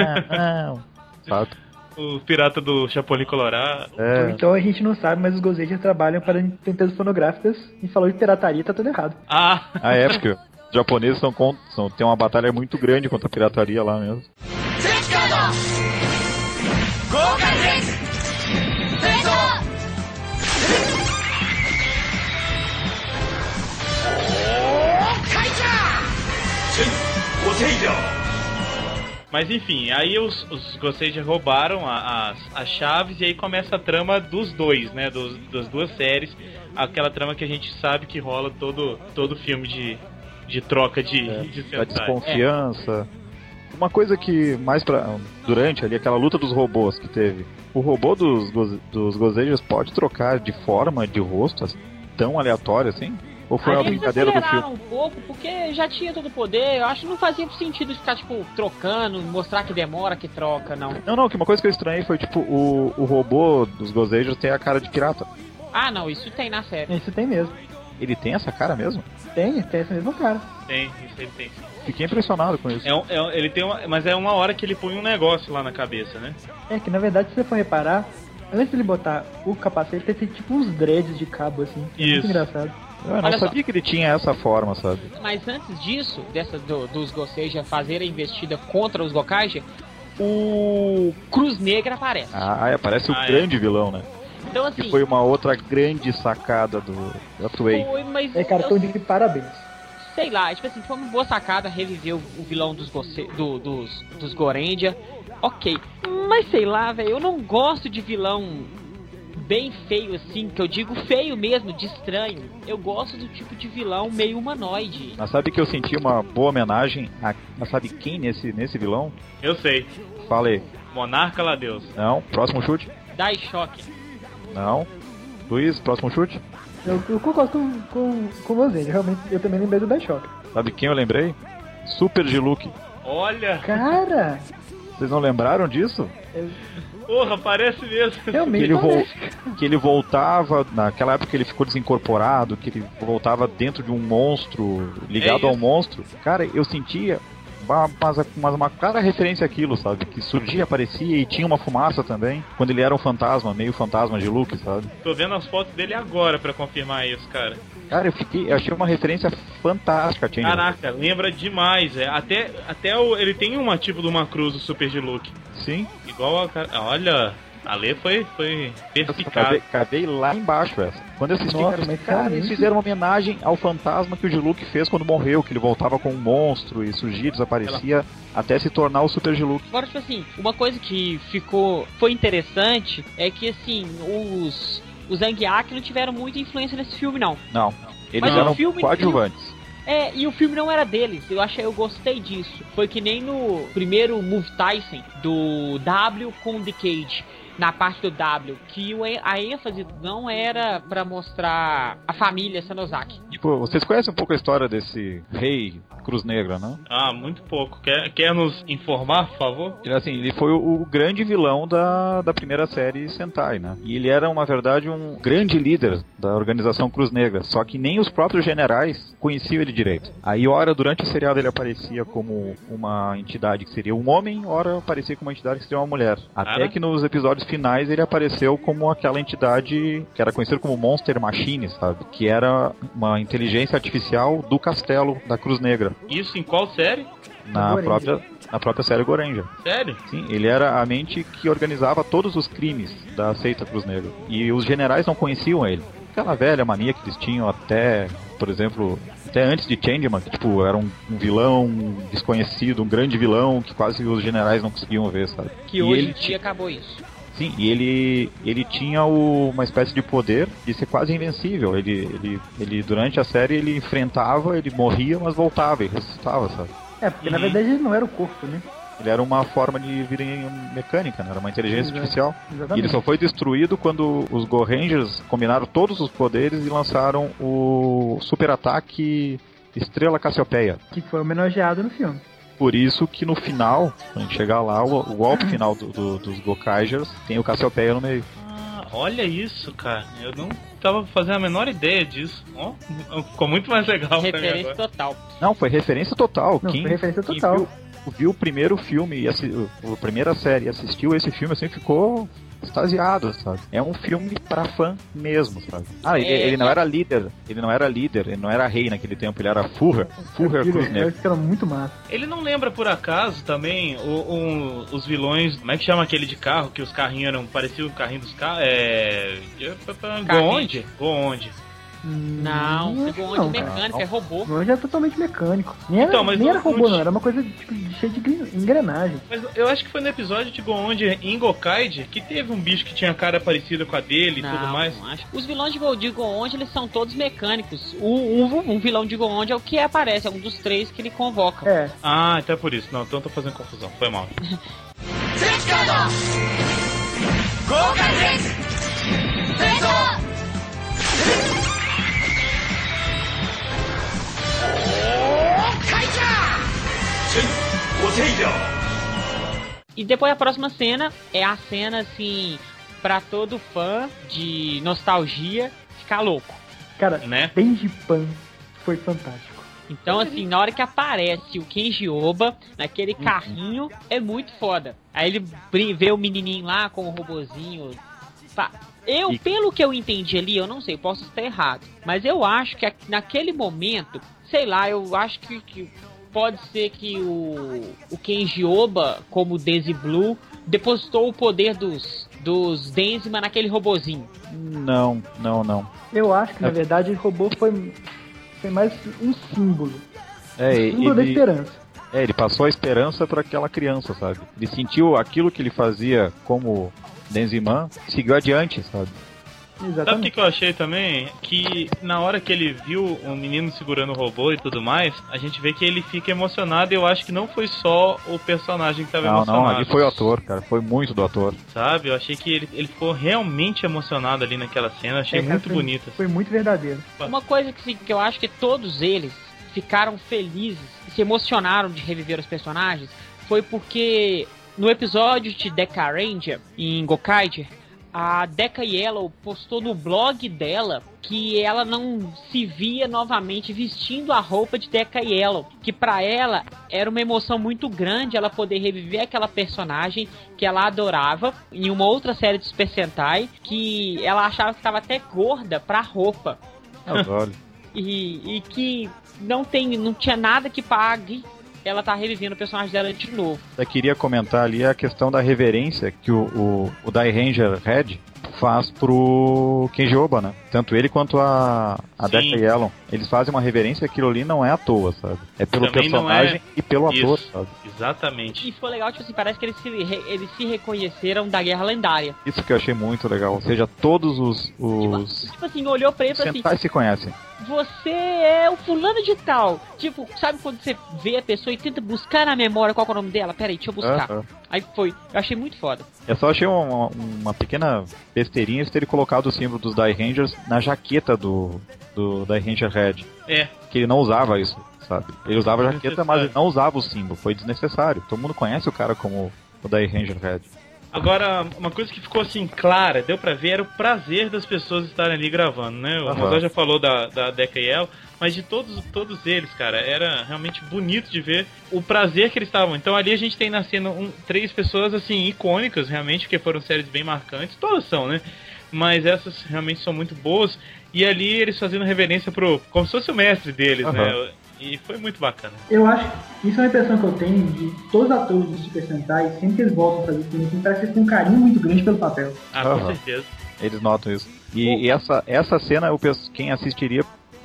não. Sabe? O pirata do Chapolin Colorado. É. Então a gente não sabe, mas os Gozejas trabalham para empresas fonográficas e falou de pirataria, tá tudo errado. Ah, Ah, é, porque os japoneses são, são, tem uma batalha muito grande contra a pirataria lá mesmo. Mas enfim, aí os, os Goseja roubaram a- as, as chaves e aí começa a trama dos dois, né? Dos, das duas séries. Aquela trama que a gente sabe que rola todo, todo filme de, de troca de, É, de Da desconfiança. Uma coisa que mais pra. Durante ali, aquela luta dos robôs que teve. O robô dos, dos gozejos pode trocar de forma, de rosto, tão aleatório assim? Ou foi Aí uma eles brincadeira do filme? um pouco, porque já tinha todo o poder. Eu acho que não fazia sentido ficar, tipo, trocando, mostrar que demora, que troca, não. Não, não, que uma coisa que eu estranhei foi tipo, o, o robô dos gozejos tem a cara de pirata. Ah, não, isso tem na série. Isso tem mesmo. Ele tem essa cara mesmo? Tem, tem essa mesma cara. Tem, isso ele tem. Fiquei impressionado com isso. É um- é um- ele tem uma, mas é uma hora que ele põe um negócio lá na cabeça, né? É que na verdade, se você for reparar, antes de ele botar o capacete, ele tem tipo uns dreads de cabo assim. É Isso. muito engraçado. Eu não Olha só. sabia que ele tinha essa forma, sabe? Mas antes disso, dessa, do- dos Goseja fazerem a investida contra os Gokaija, o Cruz Negra aparece. Ah, é, parece o Ah, é. grande vilão, né? então, Que assim, foi uma outra grande sacada do da Toei. foi, mas É, cara, eu de parabéns. sei lá, tipo assim, foi uma boa sacada reviver o, o vilão dos, Gose, do, dos, dos Gorendia. Ok, mas sei lá, velho, eu não gosto de vilão bem feio assim, que eu digo feio mesmo, de estranho. Eu gosto do tipo de vilão meio humanoide. Mas sabe que eu senti uma boa homenagem a, a sabe quem nesse, nesse vilão? Eu sei. Falei, Monarca lá Deus. não, próximo chute? Dai choque. Não. Luiz, próximo chute? Eu, eu concordo com, com, com você, realmente eu também lembrei do Bioshock. Sabe quem eu lembrei? Super G-Luke. Olha! Cara, Vocês não lembraram disso? Porra, parece mesmo. Que realmente. ele, vol parece. que ele voltava, naquela época que ele ficou desincorporado, que ele voltava dentro de um monstro, ligado É ao monstro. Cara, eu sentia mas, mas uma clara referência àquilo, sabe? Que surgia, aparecia e tinha uma fumaça também. Quando ele era um fantasma, meio fantasma de Luke, sabe? Tô vendo as fotos dele agora pra confirmar isso, cara. Cara, eu fiquei, eu achei uma referência fantástica, Change. Caraca, lembra demais. É. Até, até o, ele tem uma tipo de uma cruz do Super de Luke. Sim, Igual a cara. Olha, a Lê foi, foi eu perspicaz. acabei, acabei lá embaixo essa. Quando eu assisti, Nossa, cara, cara, eles fizeram uma homenagem ao fantasma que o G-Luke fez quando morreu, que ele voltava com um monstro e surgia, desaparecia, até se tornar o Super G-Luke. Agora, tipo assim, uma coisa que ficou. foi interessante é que assim, os. Os Zangiak não tiveram muita influência nesse filme, não. Não, eles Mas eram o filme coadjuvantes. É, e o filme não era deles. Eu achei, eu gostei disso. Foi que nem no primeiro Move Tyson do W com The Cage. Na parte do W, que a ênfase não era pra mostrar a família Sanozaki. Tipo, vocês conhecem um pouco a história desse rei Cruz Negra, não? Ah, muito pouco. Quer, quer nos informar, por favor? Ele, assim, ele foi o, o grande vilão da, da primeira série Sentai, né? E ele era, na verdade, um grande líder da organização Cruz Negra, só que nem os próprios generais conheciam ele direito. Aí, ora, durante o seriado ele aparecia como uma entidade que seria um homem, ora aparecia como uma entidade que seria uma mulher. Até Ah. que nos episódios finais ele apareceu como aquela entidade que era conhecida como Monster Machine, sabe? Que era uma inteligência artificial do castelo da Cruz Negra, Isso em qual série? na própria, na própria série Goranger. Sério? Sim, ele era a mente que organizava todos os crimes da seita Cruz Negra. E os generais não conheciam ele. Aquela velha mania que eles tinham até, por exemplo, até antes de Changeman, que tipo, era um, um vilão desconhecido, um grande vilão que quase os generais não conseguiam ver, sabe? Que E hoje ele em dia acabou isso. Sim, e ele, ele tinha o- uma espécie de poder de ser quase invencível. Ele, ele, ele, durante a série, ele enfrentava, ele morria, mas voltava e ressuscitava, sabe? É, porque na verdade ele não era o corpo, né? Ele era uma forma de vida mecânica, né? era uma inteligência Exato. artificial. E ele Exatamente. só foi destruído quando os Go Rangers combinaram todos os poderes e lançaram o super ataque Estrela Cassiopeia. Que foi homenageado no filme. Por isso que no final, quando a gente chegar lá, o, o golpe final do- do- dos Gokaigers tem o Cassiopeia no meio. Ah, olha isso, cara. Eu não tava fazendo a menor ideia disso. Ó, ficou muito mais legal Referência total. Não, foi referência total. Não, quem, foi referência quem total. viu, viu o primeiro filme, e a primeira série e assistiu esse filme, assim, ficou extasiado, sabe? É um filme pra fã mesmo, sabe? Ah, ele, É, ele não é- era líder, ele não era líder, ele não era rei naquele tempo, ele era Furrer, Furrer Aquilo, Cruz Negra. Isso era muito massa. Ele não lembra por acaso também o, o- os vilões. Como é que chama aquele de carro? Que os carrinhos eram. Pareciam o carrinho dos carros. É. Goonde? Goonde. Não, Hum, pegou não, cara. é robô. Hoje é totalmente mecânico. Nem era, Então, mas nem não- era robô, não não. Era uma coisa tipo, cheia de gren- engrenagem. Mas eu acho que foi no episódio de Goonde em Gokaide que teve um bicho que tinha cara parecida com a dele e tudo Não, mais. não acho. Os vilões de Go- de Goonde, eles são todos mecânicos. O, um, um vilão de Goonde é o que aparece, é um dos três que ele convoca. É, Ah, então é por isso. Não, então eu tô fazendo confusão. Foi mal. E depois a próxima cena é a cena, assim, pra todo fã de nostalgia ficar louco. cara, Né? Denji Pan foi fantástico. Então, assim, na hora que aparece o Kenji Oba naquele Uhum. carrinho, é muito foda. Aí ele vê o menininho lá com o robozinho. Eu, pelo que eu entendi ali, eu não sei, posso estar errado. Mas eu acho que naquele momento, sei lá, eu acho que, que pode ser que o, o Kenji Oba, como Daisy Blue, depositou o poder dos, dos Denzima naquele robozinho. Não, não, não. Eu acho que, na É. verdade, o robô foi, foi mais um símbolo. É, um símbolo da ele, esperança. é, ele passou a esperança para aquela criança, sabe? Ele sentiu aquilo que ele fazia como Denziman, seguiu adiante, sabe? Sabe o que, Exatamente. que eu achei também? Que na hora que ele viu o menino segurando o robô e tudo mais, a gente vê que ele fica emocionado e eu acho que não foi só o personagem que tava Não, emocionado. não, ali foi o ator, cara, foi muito do ator. Sabe? Eu achei que ele, ele ficou realmente emocionado ali naquela cena, achei É, muito foi- bonita. Foi muito verdadeiro. Uma coisa que, sim, que eu acho que todos eles ficaram felizes e se emocionaram de reviver os personagens foi porque no episódio de Deca Ranger em Gokaiger, a Deca Yellow postou no blog dela que ela não se via novamente vestindo a roupa de Deca Yellow, que pra ela era uma emoção muito grande ela poder reviver aquela personagem que ela adorava em uma outra série de Super Sentai, que ela achava que estava até gorda pra roupa Olha. e, e que não tem não tinha nada que pague ela tá revivendo o personagem dela de novo. Eu queria comentar ali a questão da reverência que o, o, o Dai Ranger Red faz pro Kenji Oba, né? Tanto ele quanto a, a. Deca e Ellen, eles fazem uma reverência, aquilo ali não é à toa, sabe? É pelo Também não personagem é- e pelo ator, Isso. sabe? Exatamente. E ficou legal, tipo assim, parece que eles se, re- eles se reconheceram da Guerra Lendária. Isso que eu achei muito legal. Ou seja, todos os, os Tipo assim, olhou pra ele e falou assim, se conhecem. Você é o fulano de tal. Tipo, sabe quando você vê a pessoa e tenta buscar na memória qual é o nome dela? Pera aí, deixa eu buscar. Aham. Aí foi. Eu achei muito foda. Eu só achei uma, uma pequena besteirinha eles terem colocado o símbolo dos Die Rangers na jaqueta do, do Die Ranger Red. É. Que ele não usava isso, sabe? Ele usava a jaqueta, mas ele não usava o símbolo. Foi desnecessário. Todo mundo conhece o cara como o Die Ranger Red. Agora, uma coisa que ficou assim clara, deu pra ver, era o prazer das pessoas estarem ali gravando, né? O. Mozart já falou da, da Deca e El, mas de todos, todos eles, cara, era realmente bonito de ver o prazer que eles estavam. Então ali a gente tem na cena um, três pessoas, assim, icônicas, realmente, porque foram séries bem marcantes. Todas são, né? Mas essas realmente são muito boas. E ali eles fazendo reverência pro. como se fosse o mestre deles, Aham. né? E foi muito bacana. Eu acho, isso é uma impressão que eu tenho de todos os atores do Super Sentai, sempre que eles voltam a fazer filme, assim, parece que eles têm um carinho muito grande pelo papel. Ah, com Aham. certeza. Eles notam isso. E, e essa, essa cena, eu penso, quem assistiria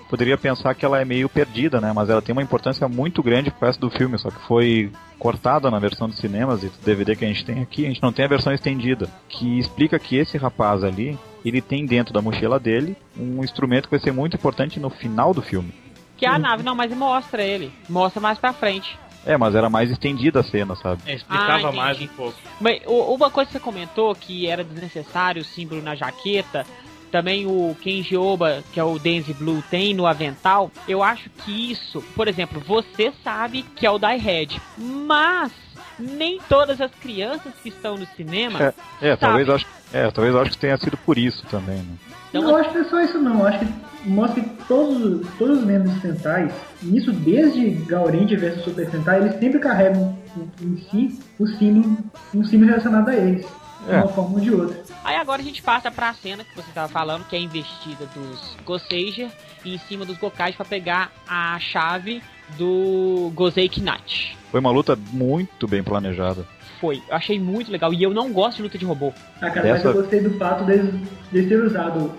poderia pensar que ela é meio perdida, né? Mas ela tem uma importância muito grande pro resto do filme, só que foi cortada na versão dos cinemas e do DVD que a gente tem aqui, a gente não tem a versão estendida, que explica que esse rapaz ali, ele tem dentro da mochila dele um instrumento que vai ser muito importante no final do filme. Que é a nave, não, mas mostra ele. Mostra mais pra frente. É, mas era mais estendida a cena, sabe? É, explicava Ah, mais um pouco. Mas uma coisa que você comentou que era desnecessário o símbolo na jaqueta, também o Kenji Oba, que é o Denzi Blue, tem no avental. Eu acho que isso, por exemplo, você sabe que é o Die Red, mas nem todas as crianças que estão no cinema. É, talvez Sabe. eu acho, é, talvez eu acho que tenha sido por isso também, né? Então, não, acho que é só isso não, eu acho que mostra que todos, todos os membros dos Sentai, isso desde Gaurendia vs Super Sentai, eles sempre carregam em, em si o símbolo, um símbolo relacionado a eles, de É. uma forma ou de outra. Aí agora a gente passa pra cena que você tava falando, que é a investida dos Goseiger em cima dos Gokais pra pegar a chave do Gosei Knight. Foi uma luta muito bem planejada. Foi, eu achei muito legal. E eu não gosto de luta de robô. Ah, cara, mas Dessa- eu gostei do fato deles, deles terem usado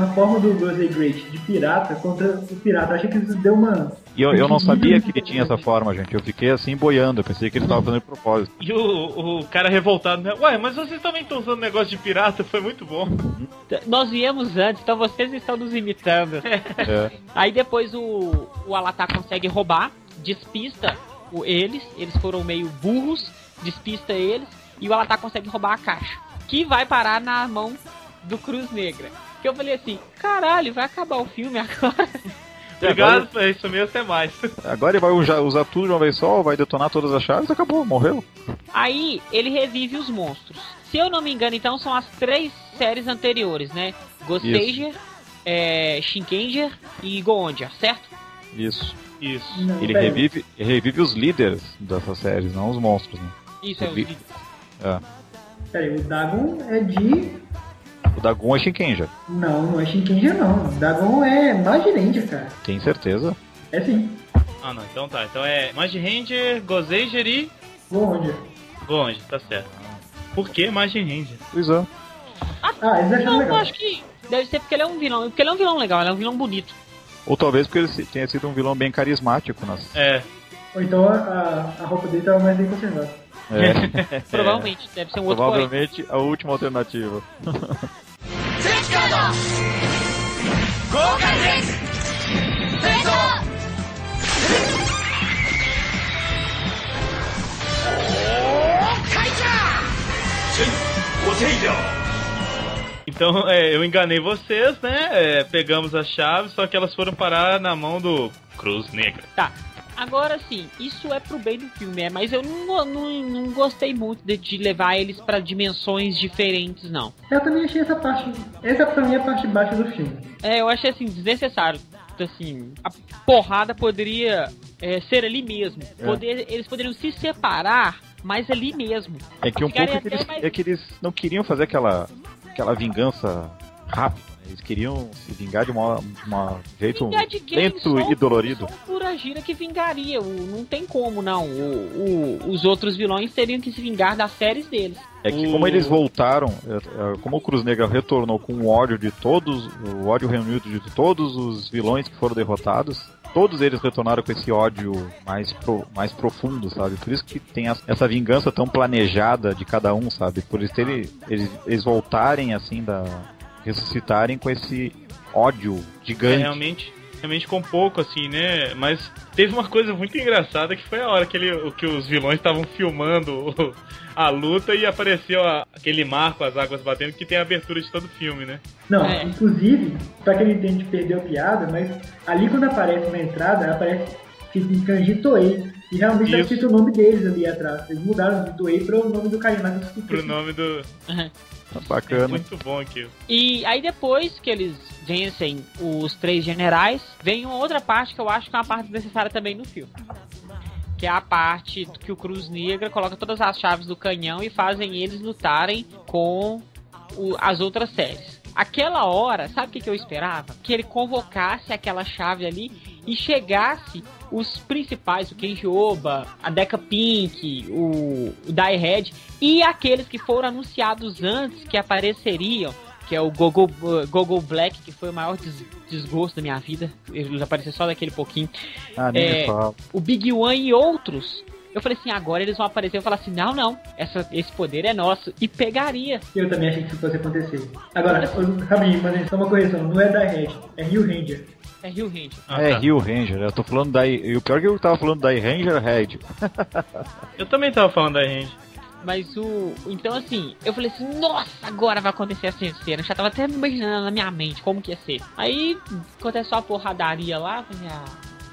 a forma do Rosé Great de pirata contra o pirata. Eu achei que isso deu uma. E eu, eu não sabia que ele tinha essa forma, gente. Eu fiquei assim boiando, eu pensei que ele estava fazendo de propósito. E o, o cara revoltado, né? Ué, mas vocês também estão usando negócio de pirata, foi muito bom. Nós viemos antes, então vocês estão nos imitando. É. Aí depois o, o Alatar consegue roubar, despista o, eles, eles foram meio burros, despista eles, e o Alatar consegue roubar a caixa. Que vai parar na mão do Cruz Negra. Que eu falei assim, caralho, vai acabar o filme agora. Obrigado, é isso mesmo, até mais. Agora ele vai usar, tudo de uma vez só, vai detonar todas as chaves, acabou, morreu. Aí ele revive os monstros. Se eu não me engano, então são as três séries anteriores, né? Gostager, é, Shinkenger e Goondia, certo? Isso. Isso. Não, Ele revive, revive os líderes dessas séries, não os monstros, né? Isso é Revi- líderes. É. Pera aí, o Dagon é de. O Dagon é Shinkenja, Não, não é Shinkenger não. O Dagon é Magirendia, cara. tem certeza? É sim. Ah, não, então tá. Então é Magi Ranger, Gozager e Goondia. Gonja, tá certo. Por que Magi Ranger? Pois é. Ah, eles acharam Não, legal. eu acho que deve ser porque ele é um vilão. Porque ele é um vilão legal, ele é um vilão bonito. Ou talvez porque ele tenha sido um vilão bem carismático nas. É. Ou então a, a, a roupa dele tava mais bem conservada. É. Provavelmente, deve ser um outro. Provavelmente a última alternativa. Então, é, eu enganei vocês, né? É, pegamos as chaves, só que elas foram parar na mão do Cruz Negra. Tá. Agora sim, isso é pro bem do filme, é, mas eu não, não, não gostei muito de, de levar eles pra dimensões diferentes, não. Eu também achei essa parte. Essa pra mim é a parte baixa do filme. É, eu achei assim, desnecessário. Assim, a porrada poderia é, ser ali mesmo. Poder, eles poderiam se separar, mas ali mesmo. É que um pouco é que, eles, mais- é que eles não queriam fazer aquela, aquela vingança rápido. Eles queriam se vingar de uma, de uma jeito Vingar de lento Só e dolorido. Só o Puragira que vingaria. O, não tem como, não. O, o- os outros vilões teriam que se vingar das séries deles. É que como eles voltaram, é, é, como o Cruz Negra retornou com o ódio de todos, o ódio reunido de todos os vilões que foram derrotados, todos eles retornaram com esse ódio mais, pro- mais profundo, sabe? Por isso que tem essa vingança tão planejada de cada um, sabe? Por isso ele, eles, eles voltarem assim da ressuscitarem com esse ódio É, gigante. realmente, realmente com pouco, assim, né? Mas teve uma coisa muito engraçada que foi a hora que, ele, o- que os vilões estavam filmando o- a luta e apareceu a- aquele mar com as águas batendo que tem a abertura de todo o filme, né? Não, É. inclusive, pra quem entende, perdeu a piada, mas ali quando aparece na entrada, aparece escrito em kanji Toei. E realmente tá Isso. escrito o nome deles ali atrás. Eles mudaram de Toei pro nome do Tsukuki. Pro nome do. Tá É bacana. muito bom aquilo. E aí depois que eles vencem os três generais, vem uma outra parte que eu acho que é uma parte necessária também no filme. Que é a parte que o Cruz Negra coloca todas as chaves do canhão e fazem eles lutarem com o- as outras séries. Aquela hora, sabe o que, que eu esperava? Que ele convocasse aquela chave ali e chegasse os principais, o Kenji Oba, a Deca Pink, o, o Die Red e aqueles que foram anunciados antes que apareceriam, que é o Gogo, Gogo Black, que foi o maior des- desgosto da minha vida. Ele apareceu só daquele pouquinho. Ah, É. O Big One e outros. Eu falei assim, agora eles vão aparecer. Eu falei assim, não, não, essa, esse poder é nosso. E pegaria. Eu também achei que isso fosse acontecer. Agora, rapidinho, mas só uma correção, não é da Red, é Rio Ranger. É Rio Ranger. Ah, é tá. Rio Ranger, eu tô falando da. E o pior é que eu tava falando da Ranger Red. Eu também tava falando da gente. Mas o. Então assim, eu falei assim, nossa, agora vai acontecer essa cena. Eu já tava até imaginando na minha mente como que ia ser. Aí acontece só a porradaria lá, falei, ah,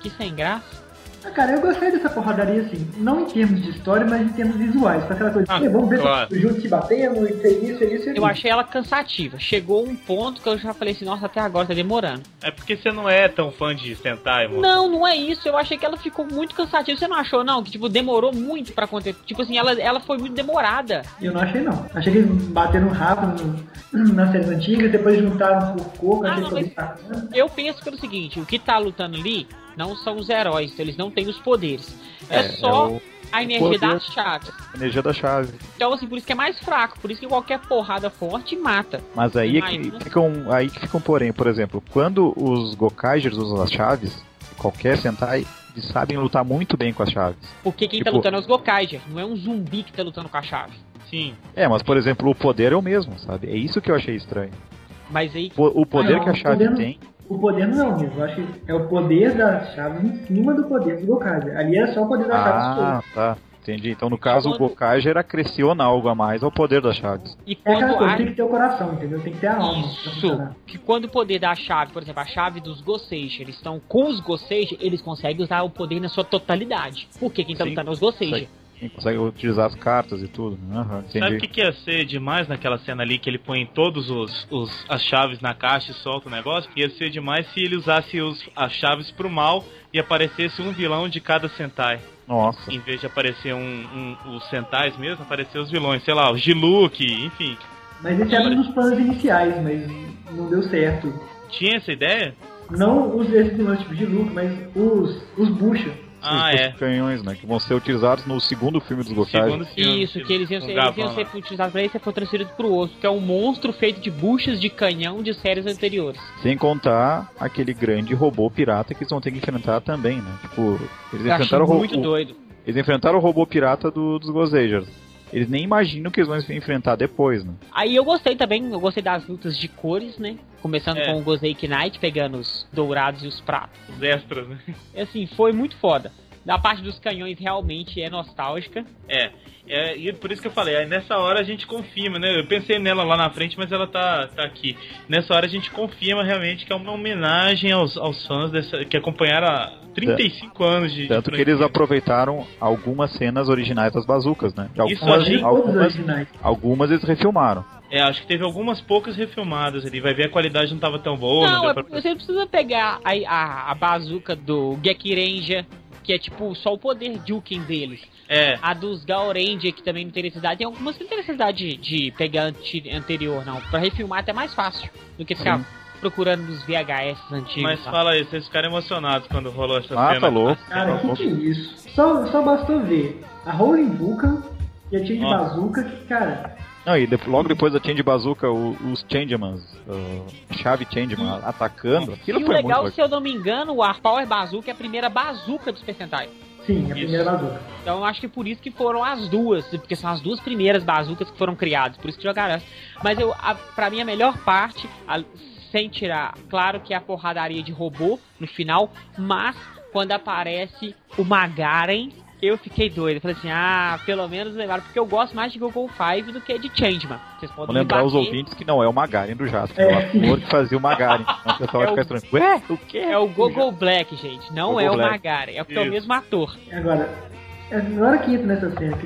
que sem graça. Ah, cara, eu gostei dessa porradaria assim, não em termos de história, mas em termos visuais. Com aquela coisa, Ah, "Eh, vamos ver claro. se juntos se batendo, e fez isso, fez isso, fez Eu isso." achei ela cansativa. Chegou um ponto que eu já falei assim, nossa, até agora tá demorando. É porque você não é tão fã de Sentai, moço. Não, não é isso. Eu achei que ela ficou muito cansativa. Você não achou, não? Que, tipo, demorou muito pra acontecer. Tipo assim, ela, ela foi muito demorada. Eu não achei não. Achei que eles bateram rápido nas séries antigas, depois juntaram por corpo, Ah, achei não, que foi. Eu penso pelo seguinte, o que tá lutando ali não são os heróis, eles não têm os poderes. É, só é o- a energia poder. das chaves. energia da chave. Então, assim, por isso que é mais fraco, por isso que qualquer porrada forte mata. Mas aí é que fica um, aí que fica um porém, por exemplo, quando os Gokaigers usam as chaves, qualquer Sentai, eles sabem lutar muito bem com as chaves. Porque quem tá Tipo- lutando é os Gokaiger, não é um zumbi que tá lutando com a chave. Sim. É, mas por exemplo, o poder é o mesmo, sabe? É isso que eu achei estranho. Mas aí, O, o poder Ah, não, que a chave tem, O poder não é o mesmo, eu acho que é o poder das chaves em cima do poder do Gokaiger. Ali era só o poder das chaves Ah, tá. Entendi. Então, no caso, o Quando- Gokaiger acresciona algo a mais ao poder das chaves. e É aquela quando coisa, a... tem que ter o coração, entendeu? Tem que ter a alma Isso, que quando o poder da chave, por exemplo, a chave dos Goseiger, eles estão com os Goseiger, eles conseguem usar o poder na sua totalidade. Porque quem tá Sim, lutando é os Goseiger. Quem consegue utilizar as cartas e tudo. Aham, entendi. Sabe o que, que ia ser demais naquela cena ali que ele põe todos os, os as chaves na caixa e solta o negócio? Ia ser demais se ele usasse os, as chaves pro mal e aparecesse um vilão de cada Sentai. Nossa. Em vez de aparecer um, um- os Sentais mesmo, aparecer os vilões, sei lá, o Giluk, enfim. Mas esse era um dos planos iniciais, mas não deu certo. Tinha essa ideia? Não os esses vilões tipo de Luke, mas os, os Bucha. Ah, os é. canhões, né? Que vão ser utilizados no segundo filme dos filme. Isso, que eles iam ser, o eles iam ser lá. utilizados pra isso e foi transferido pro osso, que é um monstro feito de buchas de canhão de séries anteriores. Sem contar aquele grande robô pirata que eles vão ter que enfrentar também, né? Tipo, eles Eu enfrentaram o, muito o- doido. eles enfrentaram o robô pirata do- dos Gozagers. Eles nem imaginam que eles vão enfrentar depois, né? Aí eu gostei também, eu gostei das lutas de cores, né? Começando É. com o Gozei Knight, pegando os dourados e os pratos. Os extras, né? E, assim, foi muito foda. Da parte dos canhões realmente é nostálgica. É, é, e por isso que eu falei, aí nessa hora a gente confirma, né? Eu pensei nela lá na frente, mas ela tá, tá aqui. Nessa hora a gente confirma realmente que é uma homenagem aos, aos fãs dessa, que acompanharam há 35 anos de. de Tanto que franquia. eles aproveitaram algumas cenas originais das bazucas, né? De Isso algumas, Todos algumas, originais. algumas eles refilmaram. É, acho que teve algumas poucas refilmadas ali. Vai ver a qualidade não tava tão boa. não, deu é pra- você precisa pegar a, a, a bazuca do Geki Ranger, que é tipo só o poder Juken deles. É. A dos Gaoranger, que também não tem necessidade. Tem algumas que não tem necessidade de, de pegar anti- anterior, não. Pra refilmar é até mais fácil do que ficar procurando nos VHS antigos. Mas tá? fala aí, vocês ficaram emocionados quando rolou essa Ah, cena. tá louco. Cara, Tá que que é isso? Só, só bastou ver a Rolling Vulcan e a Change Ó. Bazooka, que, cara, Não, e de- logo depois da Change Bazooka, o- os Changemans, uh, chave Changeman atacando. Aquilo E o foi legal, muito se eu não me engano, o Ar Power Bazooka é a primeira bazooka dos Super Sentai. sim, a Isso. primeira Bazooka. Então eu acho que por isso que foram as duas, porque são as duas primeiras bazucas que foram criadas, por isso que jogaram essa. Mas eu, a, pra mim a melhor parte, a- sem tirar, claro que é a porradaria de robô no final, mas quando aparece o Magaren, eu fiquei doido. Eu falei assim, ah, pelo menos levaram, porque eu gosto mais de Google Five do que de Changeman. Vocês podem Vou lembrar os ouvintes que não é o Magaren do Jasper, É. o ator que fazia o Magaren. Então o pessoal É vai o- ficar estranho. Ué, o quê? É o Google Black, gente, não Google é o Black. Magaren, é porque é o mesmo ator. Agora, na hora que entra nessa cena,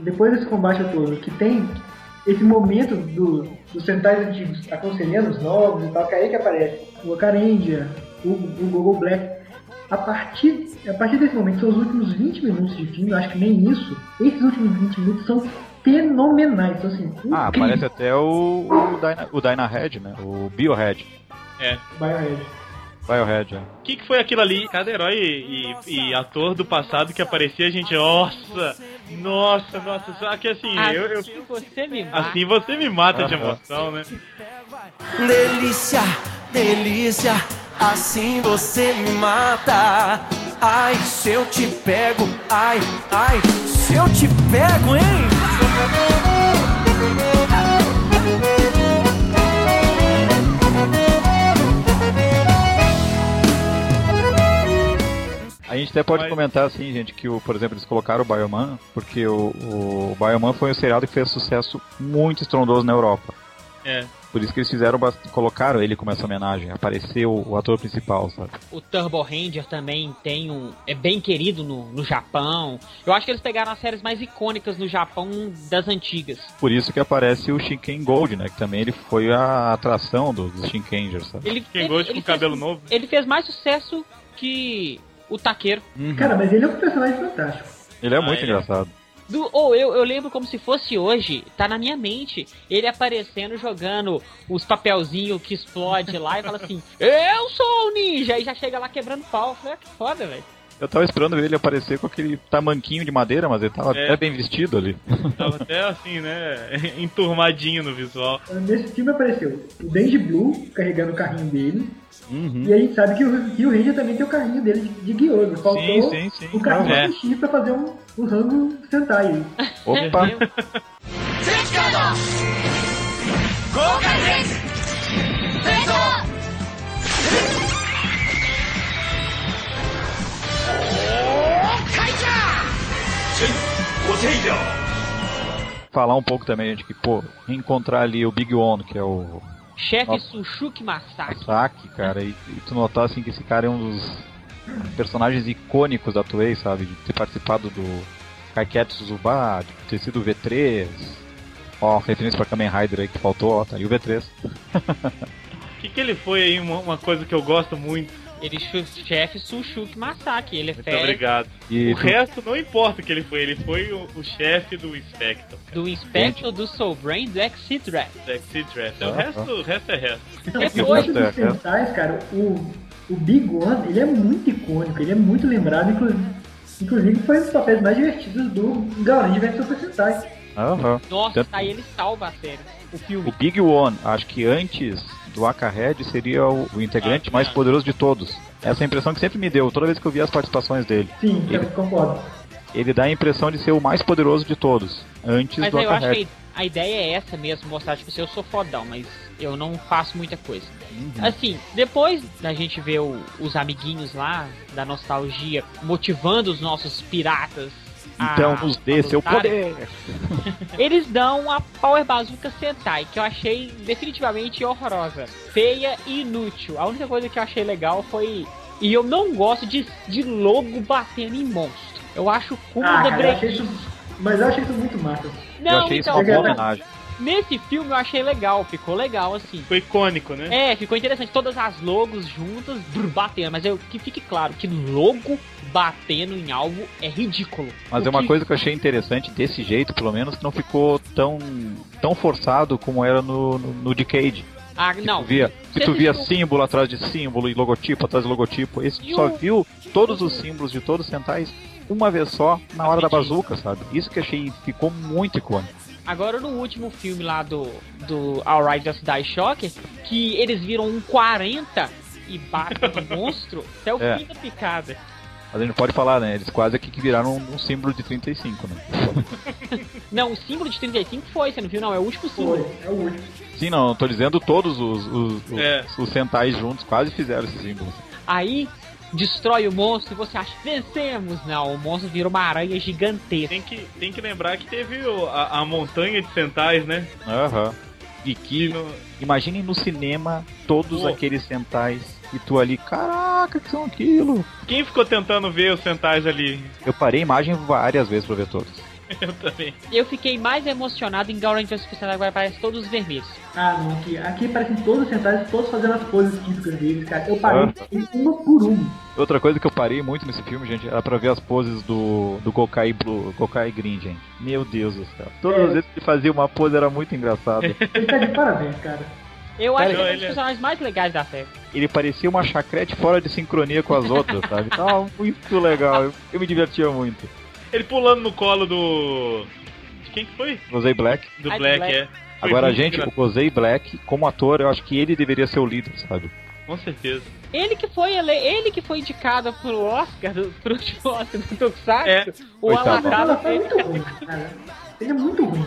depois desse combate todo, que tem esse momento do, dos Sentais antigos aconselhando os novos e tal, que é aí que aparece o Akarendia, o, o Google Black. A partir, a partir desse momento, são os últimos 20 minutos de filme, eu acho que nem isso. Esses últimos 20 minutos são fenomenais, são assim, Ah, incríveis. aparece até o, o, Dyna, o Dynahead, né? O Biohead. Biohead. Biohead, é. O que, que foi aquilo ali? Cada herói e, e- e ator do passado que aparecia, a gente, nossa, nossa, nossa. Só que assim, eu, eu- Assim você me mata. assim você me mata de emoção, né? Delícia, delícia, assim você me mata. Ai, se eu te pego, ai, ai, se eu te pego, hein? A gente até pode Mas- comentar assim, gente, que o, por exemplo, eles colocaram o Bioman, porque o, o Bioman foi um seriado que fez sucesso muito estrondoso na Europa. É. Por isso que eles fizeram colocaram ele como essa homenagem, apareceu o ator principal, sabe? O Turbo Ranger também tem um. é bem querido no, no Japão. Eu acho que eles pegaram as séries mais icônicas no Japão das antigas. Por isso que aparece o Shinken Gold, né? Que também ele foi a atração dos, dos Shinkengers, sabe? Ele, ele- gosta ele com cabelo fez, novo. Ele fez mais sucesso que o Taqueiro. Cara, mas ele é um personagem fantástico. Ele é Ah, muito é. engraçado. Do, ou eu, eu lembro como se fosse hoje, tá na minha mente, ele aparecendo jogando os papelzinhos que explode lá e fala assim: Eu sou o ninja! E já chega lá quebrando pau. Eu falei, ah, que foda, velho. Eu tava esperando ele aparecer com aquele tamanquinho de madeira, mas ele tava É. até bem vestido ali. Tava até assim, né? Enturmadinho no visual. Nesse filme apareceu o Dandy Blue carregando o carrinho dele. Uhum. E a gente sabe que o Rio Ranger também tem o carrinho dele de, de guioso. Faltou Sim, sim, sim. o carrinho É. de xixi pra fazer um, um rango Sentai aí. Opa! Falar um pouco também, gente, que, pô, reencontrar ali o Big One, que é o Chefe Nossa. Sushuki Masaki. Saki, cara, e, e tu notar assim que esse cara é um dos personagens icônicos da Toei, sabe? De ter participado do Kaiketsu Zuba, de ter sido o V3. Ó, referência pra Kamen Rider aí que faltou, ó, tá aí o V3. O que, que ele foi aí? Uma, uma coisa que eu gosto muito. Ele chefe Sushuki Masaki. Ele é Muito fera obrigado. E o tu- resto não importa o que ele foi. Ele foi o, o chefe do Spectre. do Inspector do Soul Brain do Exit-Draft. Sexy Dress. O Aham. resto, o resto é resto. Então, Depois- depois dos É, é. Sentais, cara, o, o Big One, ele é muito icônico, ele é muito lembrado, inclusive, inclusive foi um dos papéis mais divertidos do Gaurange vs Super Sentai. Aham. Nossa, Tanto- aí ele salva a série. O filme. O Big One, acho que antes do Akahead seria o, o integrante Ah, mais é. poderoso de todos. Essa é a impressão que sempre me deu, toda vez que eu vi as participações dele. Sim, eu Ele- concordo. Ele dá a impressão de ser o mais poderoso de todos, antes Mas do eu acho Akahead. que a ideia é essa mesmo, mostrar, tipo assim, eu sou fodão, mas eu não faço muita coisa. Uhum. Assim, depois da gente ver o- os amiguinhos lá, da nostalgia, motivando os nossos piratas. A- Então nos dê seu poder! Eles dão a Power Bazooka Sentai, que eu achei definitivamente horrorosa. Feia e inútil. A única coisa que eu achei legal foi. E eu não gosto de, de logo batendo em monstro. Eu acho o cúmulo Ah, da cara, eu achei breguice. isso, mas eu achei isso muito massa. Não, eu achei então, isso uma boa homenagem. Nesse filme eu achei legal, ficou legal assim. Foi icônico, né? É, ficou interessante. Todas as logos juntas, brr, batendo. Mas eu, que fique claro que logo batendo em alvo é ridículo. Mas O é uma que- coisa que eu achei interessante desse jeito, pelo menos, que não ficou tão, tão forçado como era no, no, no Decade. Ah, Que não. tu via, que tu via assistiu- símbolo atrás de símbolo e logotipo atrás de logotipo. Esse tu E só o- viu todos os símbolos de todos os centais uma vez só na hora da bazuca, sabe? Isso que achei ficou muito icônico. Agora no último filme lá do, do Alright Just Die Shocker, que eles viram um 40 e batem no monstro até o É. fim da picada. Mas a gente pode falar, né? Eles quase que viraram um, um símbolo de 35, né? Não, o símbolo de 35 foi, você não viu? Não, é o último Foi, símbolo. é o último. Sim, não, eu tô dizendo todos os, os, os, É. os centais juntos quase fizeram esse símbolo. Aí destrói o monstro e você acha, vencemos! Não, o monstro vira uma aranha gigantesca. Tem que, tem que lembrar que teve o- a, a montanha de centais, né? Aham. E E que, no- imaginem no cinema todos Pô. aqueles centais e tu ali, caraca, que são aquilo? Quem ficou tentando ver os centais ali? Eu parei a imagem várias vezes pra ver todos. Eu também. Eu fiquei mais emocionado em Gauran Justice agora parece todos vermelhos. Ah, não, aqui, aqui parecem todos sentados, todos fazendo as poses típicas deles, cara. Eu parei Ah. uma por uma. Outra coisa que eu parei muito nesse filme, gente, era pra ver as poses do, do Gokai Blue, Gokai Green, gente. Meu Deus do céu. Todas É. as vezes que ele fazia uma pose era muito engraçado. Ele tá de parabéns, cara. Eu acho que é um ele dos personagens mais legais da série. ele parecia uma chacrete fora de sincronia com as outras, sabe? Tava muito legal. Eu, eu me divertia muito. Ele pulando no colo do. De quem que foi? Gozei Black. Do Black, Black. é. Foi Agora, gente, o engraçado. Gozei Black, como ator, eu acho que ele deveria ser o líder, sabe? Com certeza. Ele que foi ele, ele que foi indicado pro Oscar, do, pro último Oscar do Tokusatsu. É. O. Alatala fez. muito ruim, cara. Ele é muito ruim.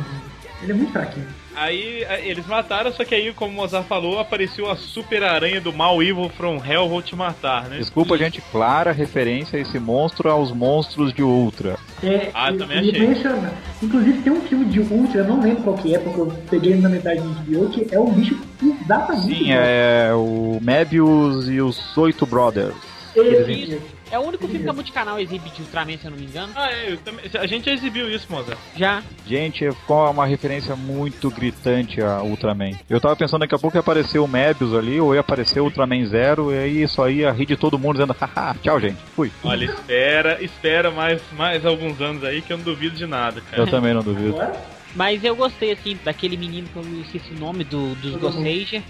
Ele é muito fraquinho. Aí a- eles mataram, só que aí, como o Mozart falou, apareceu a super aranha do mal Evil from Hell Vou Te Matar, né? Desculpa, gente, clara referência a esse monstro aos monstros de Ultra. É, Ah, e- também e achei. menciona- Inclusive tem um filme de Ultra, eu não lembro qual que é, porque eu peguei ele na metade do HBO, que é um bicho exatamente Sim, é o Mebius e os Oito Brothers. Eles-. É o único filme que a Multicanal exibe de Ultraman, se eu não me engano. Ah, é, eu também- a gente já exibiu isso, Mozart. Já. Gente, ficou uma referência muito gritante a Ultraman. Eu tava pensando daqui a pouco ia aparecer o Mebius ali, ou ia aparecer o Ultraman Zero, e aí só ia rir de todo mundo dizendo, haha, tchau, gente. Fui. Olha, espera, espera mais, mais alguns anos aí que eu não duvido de nada, cara. Eu também não duvido. Mas eu gostei, assim, daquele menino que eu não esqueci o nome, do, dos Gossager,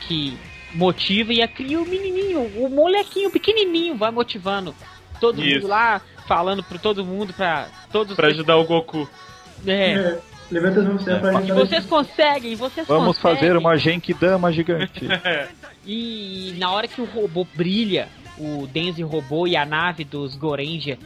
que motiva e cria o menininho, o molequinho pequenininho, vai motivando todo Isso. mundo lá, falando pro todo mundo, pra todos Pra ajudar o Goku. É. é, levanta as mãos pra É. pra ajudar vocês conseguem, vocês Vamos conseguem. fazer uma Genkidama gigante. E na hora que o robô brilha, o Denzi robô e a nave dos Gorenja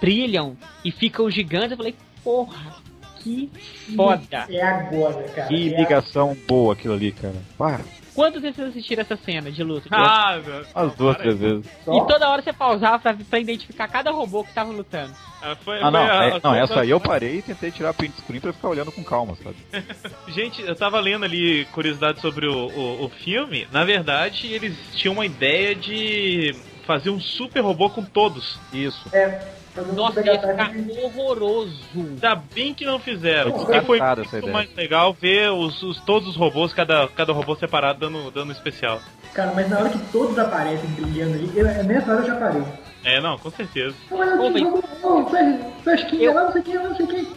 brilham e ficam gigantes, eu falei, porra, que foda. É agora, cara. Que é ligação boa aquilo ali, cara. Pá, Quantas vezes vocês assistiram essa cena de luta? Ah, meu. as duas, três vezes. E toda hora você pausava pra, pra identificar cada robô que tava lutando. Ah, foi- Ah, não, foi a- é- não, a- essa aí eu parei e tentei tirar print screen pra ficar olhando com calma, sabe? Gente, eu tava lendo ali curiosidade sobre o, o, o filme. Na verdade, eles tinham uma ideia de fazer um super robô com todos. Isso. um Nossa, super ia ficar horroroso. Ainda bem que não fizeram. Porque foi muito mais legal ver os, os- todos os robôs, cada, cada robô separado dando, dando especial. Cara, mas na hora que todos aparecem brilhando ali, eu, nessa hora eu já parei. É, não, com certeza. Não, mas eu Ô, tinha mas- jogo, faz- fresquinha Eu- lá, não sei o que, não sei o que.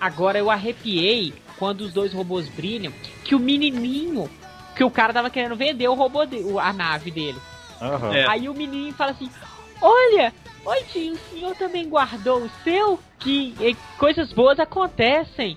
Agora eu arrepiei quando os dois robôs brilham, que o menininho, que o cara tava querendo vender o robô dele, a nave dele. Aham. É. Aí o menininho fala assim: Olha, oi tio, o senhor também guardou o seu? Que eh, coisas boas acontecem.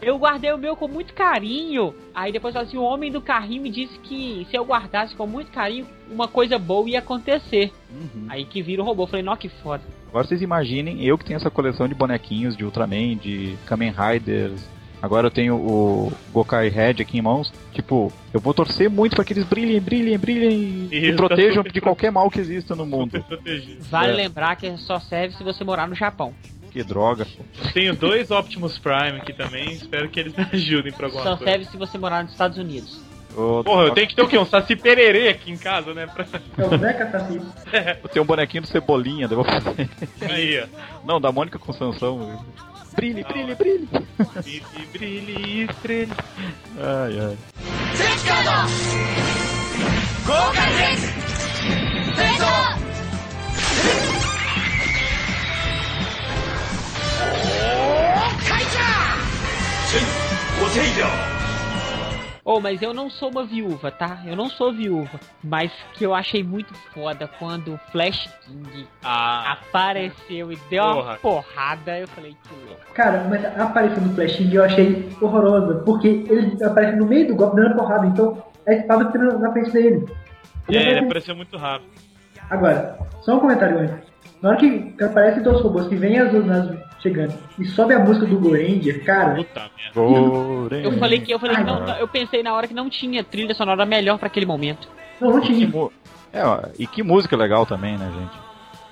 Eu guardei o meu com muito carinho. Aí depois assim: o homem do carrinho me disse que se eu guardasse com muito carinho, uma coisa boa ia acontecer. Uhum. Aí que vira o robô. Eu falei, nó que foda. Agora vocês imaginem, eu que tenho essa coleção de bonequinhos de Ultraman, de Kamen Riders. Agora eu tenho o Gokai Red aqui em mãos. Tipo, eu vou torcer muito para que eles brilhem, brilhem, brilhem e protejam de qualquer mal que exista no mundo. Vale É. lembrar que só serve se você morar no Japão. Que droga. Tenho dois Optimus Prime aqui também. Espero que eles me ajudem pra alguma Só coisa. serve se você morar nos Estados Unidos. Ô, Porra, eu tenho que ter o quê? Um Saci Pererê aqui em casa, né? Pra... É o Zeca Saci. Eu tenho um bonequinho do Cebolinha, vou fazer. Aí, ó. Não, da Mônica com Sansão. Brilhe, brilhe, brilhe. Brilhe, brilhe, estrela. Ai, ai. 哦，mas eu não sou uma viúva, tá? Eu não sou viúva. Mas que eu achei muito foda quando o Flash King Ah, apareceu e deu uma Porra. porrada. Eu falei, que louco. Cara, mas a aparição do Flashing eu achei horrorosa, porque ele aparece no meio do golpe dando porrada, então a espada fica na frente dele. é, ele aparece- apareceu muito rápido. Agora, só um comentário antes. Na hora que, aparecem dois robôs que vem as lunas chegando e sobe a música do Goranger, cara, Puta merda. Eu falei que eu falei Ai, não, eu pensei na hora que não tinha trilha sonora melhor pra aquele momento. não, não tinha. É, ó, e que música legal também, né, gente?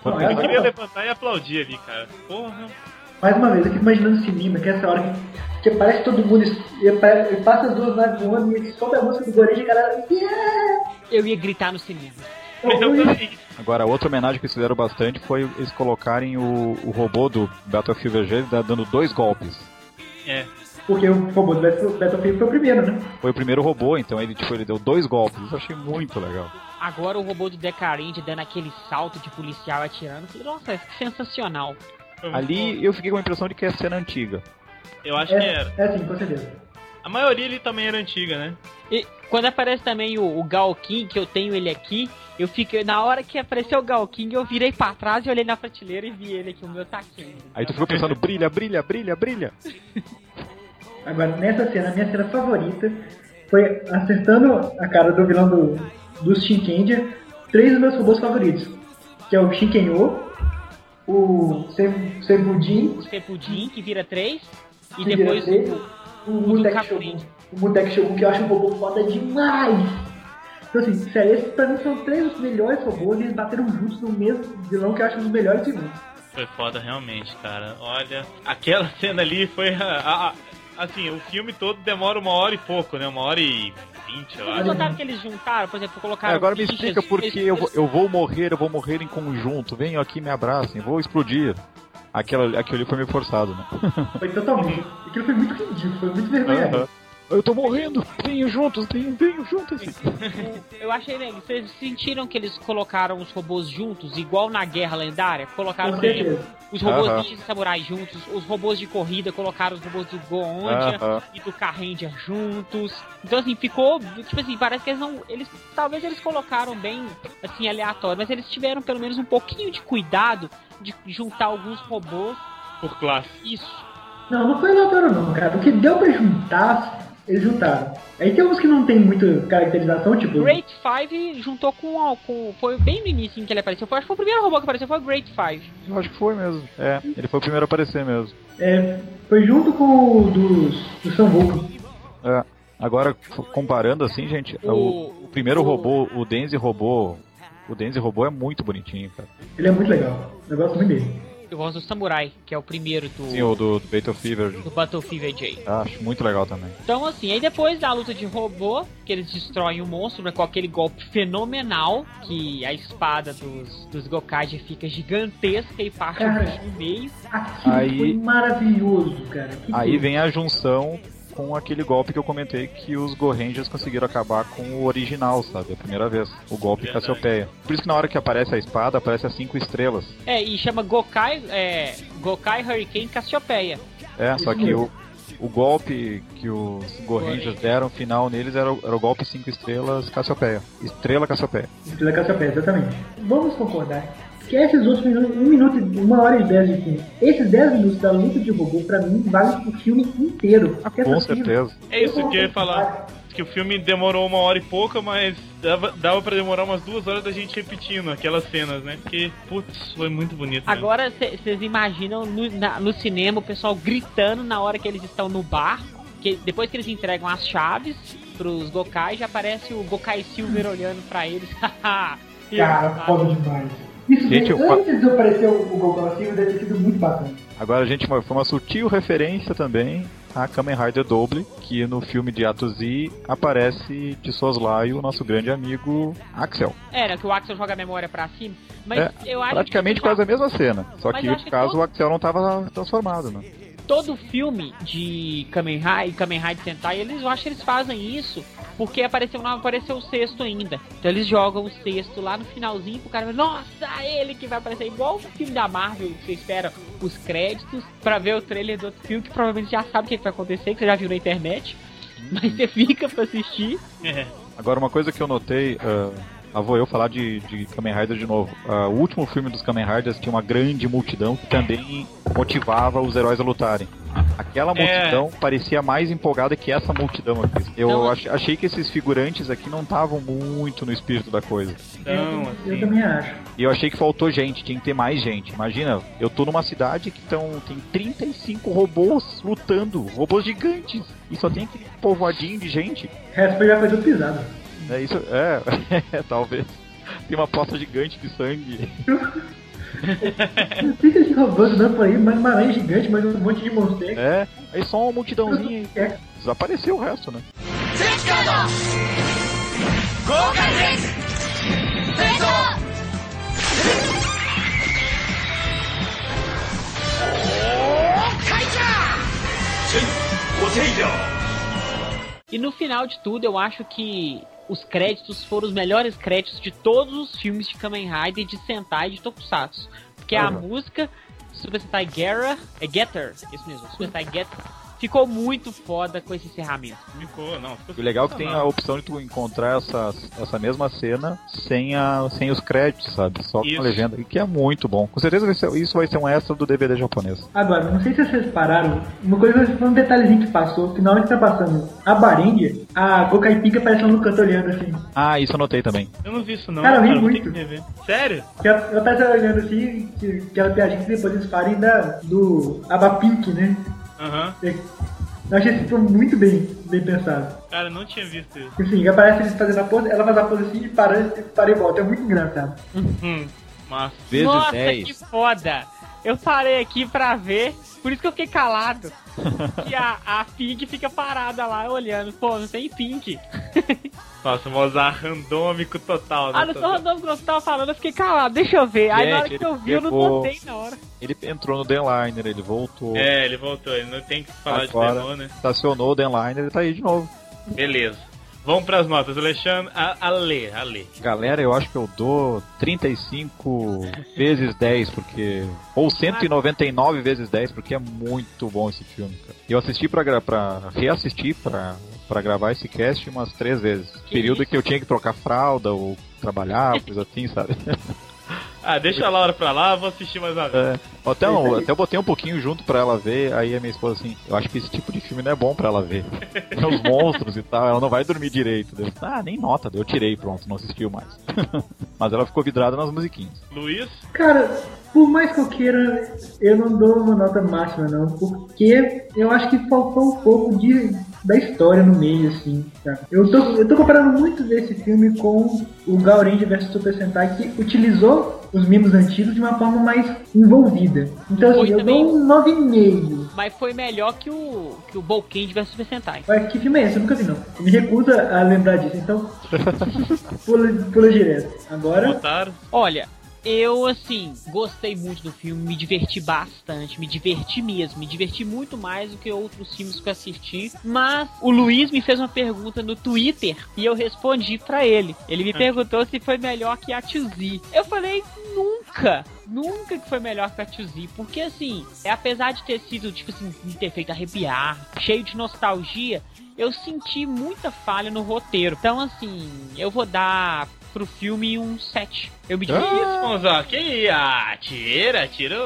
Não, Eu é- queria levantar e aplaudir ali, cara. Porra. Mais uma vez, eu fico imaginando o cinema, que é essa hora que, que aparece todo mundo e, e passa as duas naves voando e sobe a música do Goranger, galera. Yeah! Eu ia gritar no cinema. Agora, outra homenagem que eles fizeram bastante foi eles colocarem o, o robô do Battlefield VG da- dando dois golpes. É. Porque o robô do Battle- Battlefield foi o primeiro, né? Foi o primeiro robô, então ele, tipo, ele deu dois golpes. Isso eu achei muito legal. Agora o robô do Decarente dando aquele salto de policial atirando. Eu Falei, nossa, que sensacional. Bom. Ali eu fiquei com a impressão de que é cena antiga. Eu acho que É, era. é sim, com certeza. A maioria ali também era antiga, né? E quando aparece também o, o Galkin, que eu tenho ele aqui, eu fiquei. Na hora que apareceu o Galkin, eu virei pra trás e olhei na prateleira e vi ele aqui, o meu tá aqui. Aí tu ficou pensando, brilha, brilha, brilha, brilha. Agora, nessa cena, a minha cena favorita foi acertando a cara do vilão do, do Shinkendia, três dos meus robôs favoritos. Que é o Shinkenyo, o Sevudin, O Sepudin, que vira três. E que depois vira três, o, o. Shogun. O Mudek Shogun, que eu acho um robô foda demais. Então assim, sério, esses pra mim são três dos melhores robôs e eles bateram juntos no mesmo vilão que eu acho um dos melhores vilões. Foi foda realmente, cara. Olha, aquela cena ali foi a, a- a- assim, o filme todo demora uma hora e pouco, né? Uma hora e vinte, eu acho. notaram que eles juntaram, por exemplo, É, colocaram. agora me explica por que eles- eu, vou- eu vou morrer, eu vou morrer em conjunto. Venham aqui, me abracem, vou explodir. Aquela, aquilo ali foi meio forçado, né? Foi totalmente. Aquilo foi muito ridículo, foi muito vergonhoso. Aham. Eu tô morrendo, venham juntos, venham, venham juntos. Eu achei legal. Vocês sentiram que eles colocaram os robôs juntos, igual na Guerra Lendária? Colocaram, exemplo, certeza. os robôs e samurais juntos, os robôs de corrida colocaram os robôs do Goondia Aham. e do Carranger juntos. Então assim, ficou, tipo assim, parece que eles não, eles talvez eles colocaram bem assim aleatório, mas eles tiveram pelo menos um pouquinho de cuidado de juntar alguns robôs. Por classe. Isso. Não, não foi aleatório não, cara. O que deu pra juntar, eles juntaram. Aí tem uns que não tem muita caracterização, tipo. Great Five juntou com, com foi bem no início que ele apareceu. Foi, acho que foi o primeiro robô que apareceu foi o Great Five. Eu acho que foi mesmo. É, ele foi o primeiro a aparecer mesmo. É, foi junto com o dos, do São Vulcan. É. Agora, comparando assim, gente, o, O- o primeiro o- robô, o Denzi robô, o Denzi robô é muito bonitinho, cara. Ele é muito legal. Eu gosto muito dele. Eu gosto do Samurai, que é o primeiro do, Sim, o do, do Battlefield. do Battlefield AJ. Acho muito legal também. Então, assim, aí depois da luta de robô, que eles destroem o monstro, né, com aquele golpe fenomenal, que a espada dos, dos Gokaiji fica gigantesca e parte Cara. no meio. Aquilo Aí- foi maravilhoso, cara. Que Aí coisa. vem a junção com aquele golpe que eu comentei que os Gorrangers conseguiram acabar com o original, sabe? A primeira vez. O golpe Verdade. Cassiopeia. Por isso que na hora que aparece a espada, aparece as cinco estrelas. É, e chama Gokai, é, Gokai Hurricane Cassiopeia. É, só que o, o golpe que os Gorrangers deram final neles era, o- era o golpe cinco estrelas Cassiopeia. Estrela Cassiopeia. Estrela Cassiopeia, exatamente. Vamos concordar que esses outros minutos, um minuto, uma hora e dez de filme, esses dez minutos da luta de robô, pra mim, vale o filme inteiro. Porque Com certeza. É isso que eu ia falar. Que o filme demorou uma hora e pouca, mas dava, dava pra demorar umas duas horas da gente repetindo aquelas cenas, né? Porque, putz, foi muito bonito. né? Agora vocês imaginam no, na- no cinema o pessoal gritando na hora que eles estão no bar. Que depois que eles entregam as chaves pros Gokai, já aparece o Gokai Silver olhando pra eles. Cara, foda demais. Isso Gente, eu antes de aparecer o, Silva, deve ter sido muito bacana. Agora, gente, foi uma sutil referência também a Kamen Rider Double, que no filme de Ato Z aparece de soslaio o nosso grande amigo Axel. Era que o Axel joga a memória pra cima. Mas É, eu acho Praticamente que, quase a mesma cena. Só Mas que no acho que caso todo- o Axel não estava transformado, né? Todo filme de Kamen Rider, Kamen Rider Sentai, eles, eu acho que eles fazem isso porque apareceu, não apareceu o sexto ainda. Então eles jogam o sexto lá no finalzinho pro cara nossa, ele que vai aparecer igual o filme da Marvel, que você espera os créditos pra ver o trailer do outro filme, que provavelmente já sabe o que, que vai acontecer, que você já viu na internet. Mas você fica pra assistir. É. Agora, uma coisa que eu notei, ah, ah, vou eu falar de, de Kamen Rider de novo. Ah, o último filme dos Kamen Riders tinha uma grande multidão que também motivava os heróis a lutarem. Aquela É. multidão parecia mais empolgada que essa multidão aqui. Eu Não, ach- achei que esses figurantes aqui não estavam muito no espírito da coisa. Então, eu assim. também acho. E eu achei que faltou gente, tinha que ter mais gente. Imagina, eu tô numa cidade que tão, tem 35 robôs lutando, robôs gigantes, e só tem aquele povoadinho de gente. O resto já foi tudo pisado. É isso, é, talvez. Tem uma poça gigante de sangue. Fica esse robô andando por aí, mais uma aranha gigante, mais um monte de monstro. É, aí só uma multidãozinha aí. É. Desapareceu o resto, né? E no final de tudo, eu acho que os créditos foram os melhores créditos de todos os filmes de Kamen Rider, de Sentai e de Tokusatsu. Porque a Uhum. música Super Sentai Guerra, é Getter, isso mesmo, Super Sentai Getter, ficou muito foda com esse encerramento. Ficou, não. Ficou o legal é que tem a opção de tu encontrar essa, essa mesma cena sem, a, sem os créditos, sabe? Só com Isso. a legenda, e que é muito bom. Com certeza isso vai ser um extra do DVD japonês. Agora, não sei se vocês pararam, uma coisa foi um detalhezinho que passou, que na hora que tá passando a Barendia, a Gokai Pika parece um canto olhando assim. Ah, isso eu notei também. Eu não vi isso não, Cara, eu vi muito. que. Sério? Que ela, ela tá olhando assim, que, aquela piadinha que depois eles farem da, do Abapink, né? Aham. Eu achei esse filme muito bem, bem pensado. Cara, eu não tinha visto isso. Assim, aparece eles fazendo a pose, ela faz a pose assim e para, e para e volta. É muito engraçado. Hum. Vezes Nossa, 10. que foda! Eu parei aqui pra ver, por isso que eu fiquei calado. e a, a Pink fica parada lá olhando. Pô, não tem Pink. Nossa, Mozart randômico total, né? Ah, não sou randômico, não, você tava falando, eu fiquei calado, deixa eu ver. Aí na hora Gente, que eu vi, ele eu não notei na hora. Ele entrou no Denliner, ele voltou, É, ele voltou, ele não tem que falar Agora. de demônio, né? estacionou o Denliner, ele tá aí de novo. Beleza. Vamos pras notas, Alexandre. A, a ler, a ler. Galera, eu acho que eu dou 35 vezes 10, porque. Ou 199 vezes 10, porque é muito bom esse filme, cara. Eu assisti pra, pra reassistir pra, pra gravar esse cast umas três vezes. Período isso? que eu tinha que trocar fralda ou trabalhar, coisa assim, sabe? Ah, deixa a Laura pra lá, eu vou assistir mais uma vez. É, até, um- até eu botei um pouquinho junto pra ela ver, aí a minha esposa assim, eu acho que esse tipo de filme não é bom pra ela ver. Tem os monstros e tal, ela não vai dormir direito. Eu, ah, nem nota, eu tirei, pronto, não assistiu mais. Mas ela ficou vidrada nas musiquinhas. Luiz? Cara, por mais que eu queira, eu não dou uma nota máxima não, porque eu acho que faltou um pouco de da história no meio, assim, tá? Eu tô, eu tô comparando muito desse filme com o Gaurange vs Super Sentai, que utilizou os mimos antigos de uma forma mais envolvida. Então, Foi assim, eu também. dou um 9,5. Mas foi melhor que o, que o Bolkend vs Super Sentai. Mas que filme é esse? Eu nunca vi, não. Eu me recuso a lembrar disso, então pula, pula direto. Agora, Votaram? Olha, eu, assim, gostei muito do filme, me diverti bastante, me diverti mesmo, me diverti muito mais do que outros filmes que eu assisti. Mas o Luiz me fez uma pergunta no Twitter e eu respondi pra ele. Ele me perguntou se foi melhor que a Tuzi. Eu falei, nunca! Nunca que foi melhor que a Tuzi, porque assim, é, apesar de ter sido, tipo assim, me ter feito arrepiar, cheio de nostalgia, eu senti muita falha no roteiro. Então, assim, eu vou dar pro filme um 7. Eu me Que diverti. isso, Mozart? Que ah, tira, tira.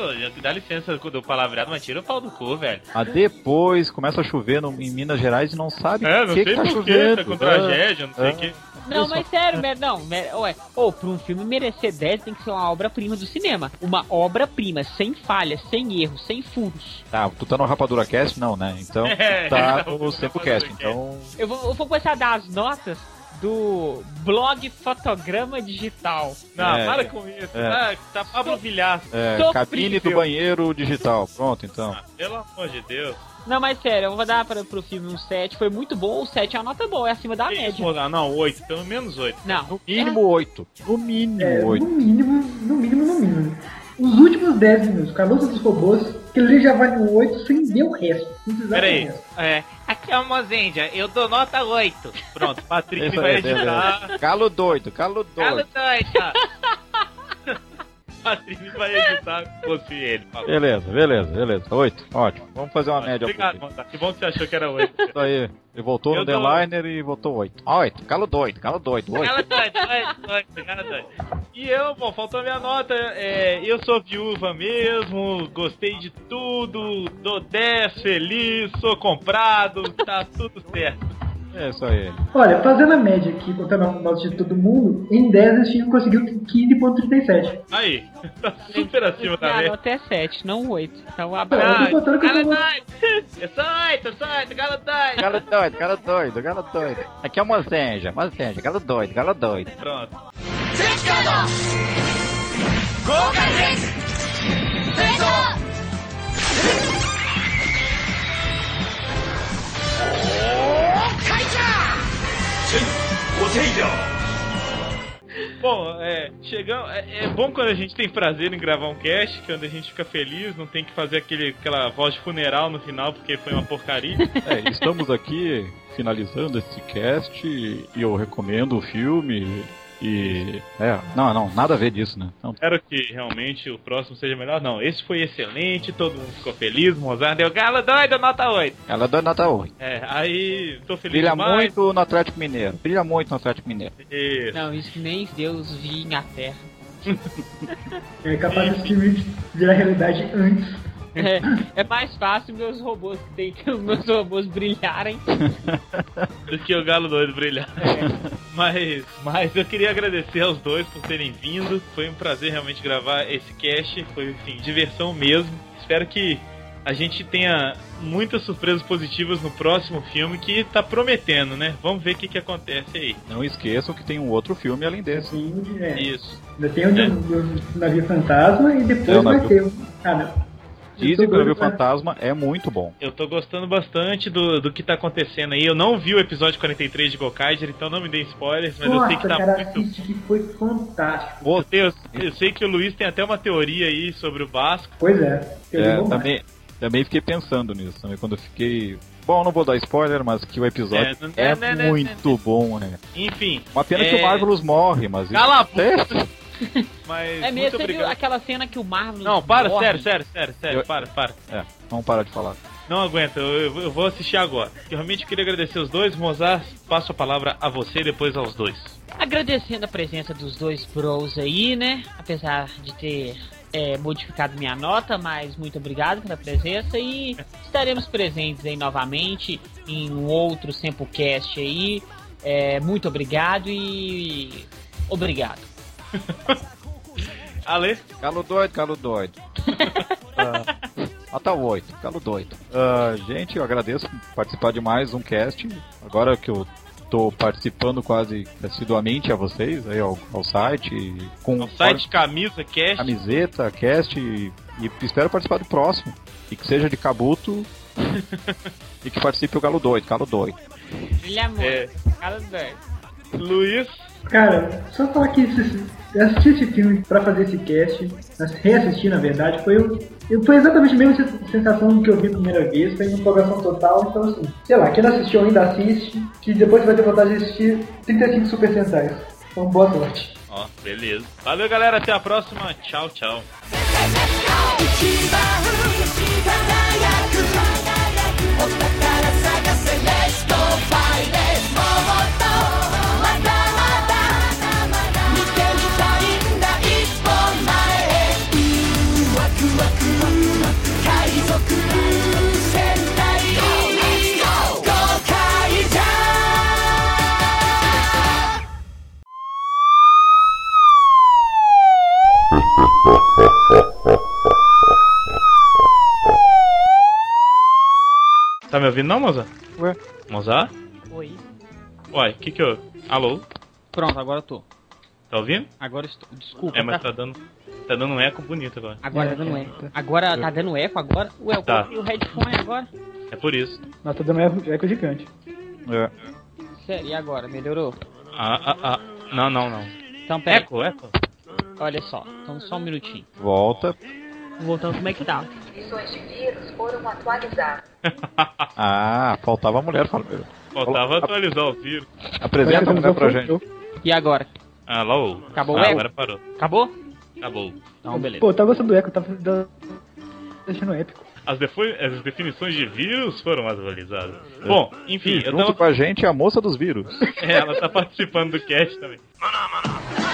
Dá licença do palavreado, mas tira o pau do cu, velho. Mas depois começa a chover no- em Minas Gerais e não sabe É, não que, sei que tá por que, chovendo. tá com É. tragédia, não sei o é. que. Não, mas sério, mer- não, mer- ué, ô, pra um filme merecer 10 tem que ser uma obra-prima do cinema. Uma obra-prima, sem falhas, sem erros, sem furos. Tá, tu tá no Rapadura Cast? Não, né? Então É, tá não, no Tempo. Cast. Então. Eu vou, eu vou começar a dar as notas do blog Fotograma Digital. Não, É, para com isso. é. Tá, tá Pablo Vilhaço. É, Sofrível. cabine do banheiro digital. Pronto, então. Ah, pelo amor de Deus. Não, mas sério, eu vou dar para, pro filme um 7. Foi muito bom, o 7 é uma nota boa, é acima da isso, média. Mozart? não, 8, pelo menos 8. Não, No mínimo oito. No mínimo é, no oito. mínimo, no mínimo, no mínimo. Os últimos 10 minutos, com a luta dos robôs, Aquilo ali já vale um 8 sem ver o resto. Sem precisar Pera ver o aí. resto. É, aqui é uma Zendia, eu dou nota 8. Pronto, Patrick Isso vai aí, editar. Galo doido, Cala doido. doido. Patrick vai editar como fosse ele. falou. Beleza, beleza, beleza. Oito, ótimo. Vamos fazer uma média. Obrigado. Monta. Que bom que você achou que era 8. Isso aí. Ele voltou Eu no dou- Deliner e votou oito. Oito, galo doido, galo doido, oito. Cala doido, doido, doido, cala doido. E eu, bom, faltou a minha nota. É, eu sou viúva mesmo, gostei de tudo, dou 10, feliz, sou comprado, tá tudo certo. É isso aí. Olha, fazendo a média aqui, contando a nota de todo mundo, em 10 esse filme conseguiu 15.37. Aí, tá super acima da média. nota é 7, não 8. Então Ah, abraço. tô- doido! Eu sou 8, eu sou 8, galo doido! Galo doido, galo doido, galo doido. Aqui é uma zenja, uma zenja, galo doido, galo doido. Pronto. Bom, é, chegamos, é, é bom quando a gente tem prazer em gravar um cast, quando a gente fica feliz, não tem que fazer aquele, aquela voz de funeral no final porque foi uma porcaria. É, estamos aqui finalizando esse cast e eu recomendo o filme e. É, não, não, nada a ver disso, né? Não, Espero que realmente o próximo seja melhor. Não, esse foi excelente, todo mundo ficou feliz, Mozart deu galo doido, nota 8. ela dá nota 8. É, aí tô feliz Brilha demais. muito no Atlético Mineiro. Brilha muito no Atlético Mineiro. Isso. Não, isso nem Deus vinha à terra. É capaz desse filme virar realidade antes. É, é mais fácil meus robôs que os meus robôs brilharem. do que o Galo Doido brilhar. Mas, mas eu queria agradecer aos dois por terem vindo. Foi um prazer realmente gravar esse cast. Foi, enfim, diversão mesmo. Espero que a gente tenha muitas surpresas positivas no próximo filme que tá prometendo, né? Vamos ver o que, que acontece aí. Não esqueçam que tem um outro filme além desse. Assim, é. Isso. Ainda tem o do, do navio fantasma e depois É, vai ter o. Ah, não. Dizem que o Eu doido pra- Fantasma é muito bom. Eu tô gostando bastante do, do que tá acontecendo aí. Eu não vi o episódio 43 de Gokaiger, então não me dê spoilers, mas eu sei que Nossa, tá cara, muito assiste que foi fantástico. Eu, eu, eu sei que o Luiz tem até uma teoria aí sobre o Vasco. Pois é. Eu É, também, também fiquei pensando nisso, também quando eu fiquei. Bom, não vou dar spoiler, mas que o episódio É, é, não- não- muito bom, né? Enfim. Uma pena é... que o Marvelous morre, mas. Cala a boca! Mas É mesmo, você viu aquela cena que o Marvel. Não, para, morre? sério, sério, sério, sério, Eu- para, para. É, vamos parar de falar. Não aguento, eu, eu- eu vou assistir agora. Eu realmente queria agradecer os dois. Mozart, passo a palavra a você e depois aos dois. Agradecendo a presença dos dois bros aí, né? Apesar de ter é, modificado minha nota, mas muito obrigado pela presença e estaremos presentes aí novamente em um outro Sempocast aí. É, muito obrigado e obrigado. Ale? Galo doido, galo doido. ah, nota 8, galo doido. Ah, gente, eu agradeço por participar de mais um cast. Agora que eu tô participando quase assiduamente a vocês, aí ao, ao site, com O site Camisa Cast. camiseta, cast e, e espero participar do próximo. E que seja de Cabuto e que participe o Galo Doido, Galo Doido. Ele é muito. É. Cara doido. Luiz? Cara, só falar que esse- eu assisti esse filme pra fazer esse cast, mas reassistir na verdade, foi, eu- foi exatamente a mesma sen- sensação que eu vi a primeira vez, foi uma empolgação total, então assim, sei lá, quem não assistiu ainda assiste, que depois vai ter vontade de assistir 35 Super Sentais. Então boa sorte. Ó, beleza. Valeu, galera. Até a próxima. Tchau, tchau. Tá me ouvindo não, Mozart? Ué? Mozart? Oi. Uai, o que que eu... Alô? Pronto, agora eu tô. Tá ouvindo? Agora estou. Desculpa. É, mas tá? tá dando... Tá dando um eco bonito agora. Agora tá dando eco. Agora tá dando eco agora? Ué, eu Tá. coloquei o headphone agora? É por isso. Nós tá dando eco, eco gigante. É. Sério, e agora? Melhorou? Ah, ah, ah. Não, não, não. Então, pera. Eco, eco. Olha só, então só um minutinho. Volta. voltando como é que tá. Definições de vírus foram atualizadas. Ah, faltava a mulher falando. Faltava atualizar o vírus. Apresenta a mulher pra gente. E agora? Ah, lá o. Acabou o ah, eco? agora parou. Acabou? Acabou. Então, beleza. Pô, eu tava gostando do eco, tava tava deixando épico. As, as definições de vírus foram atualizadas. Bom, enfim, eu junto tava... com a gente é a moça dos vírus. É, ela tá participando do cast também. Maná, maná,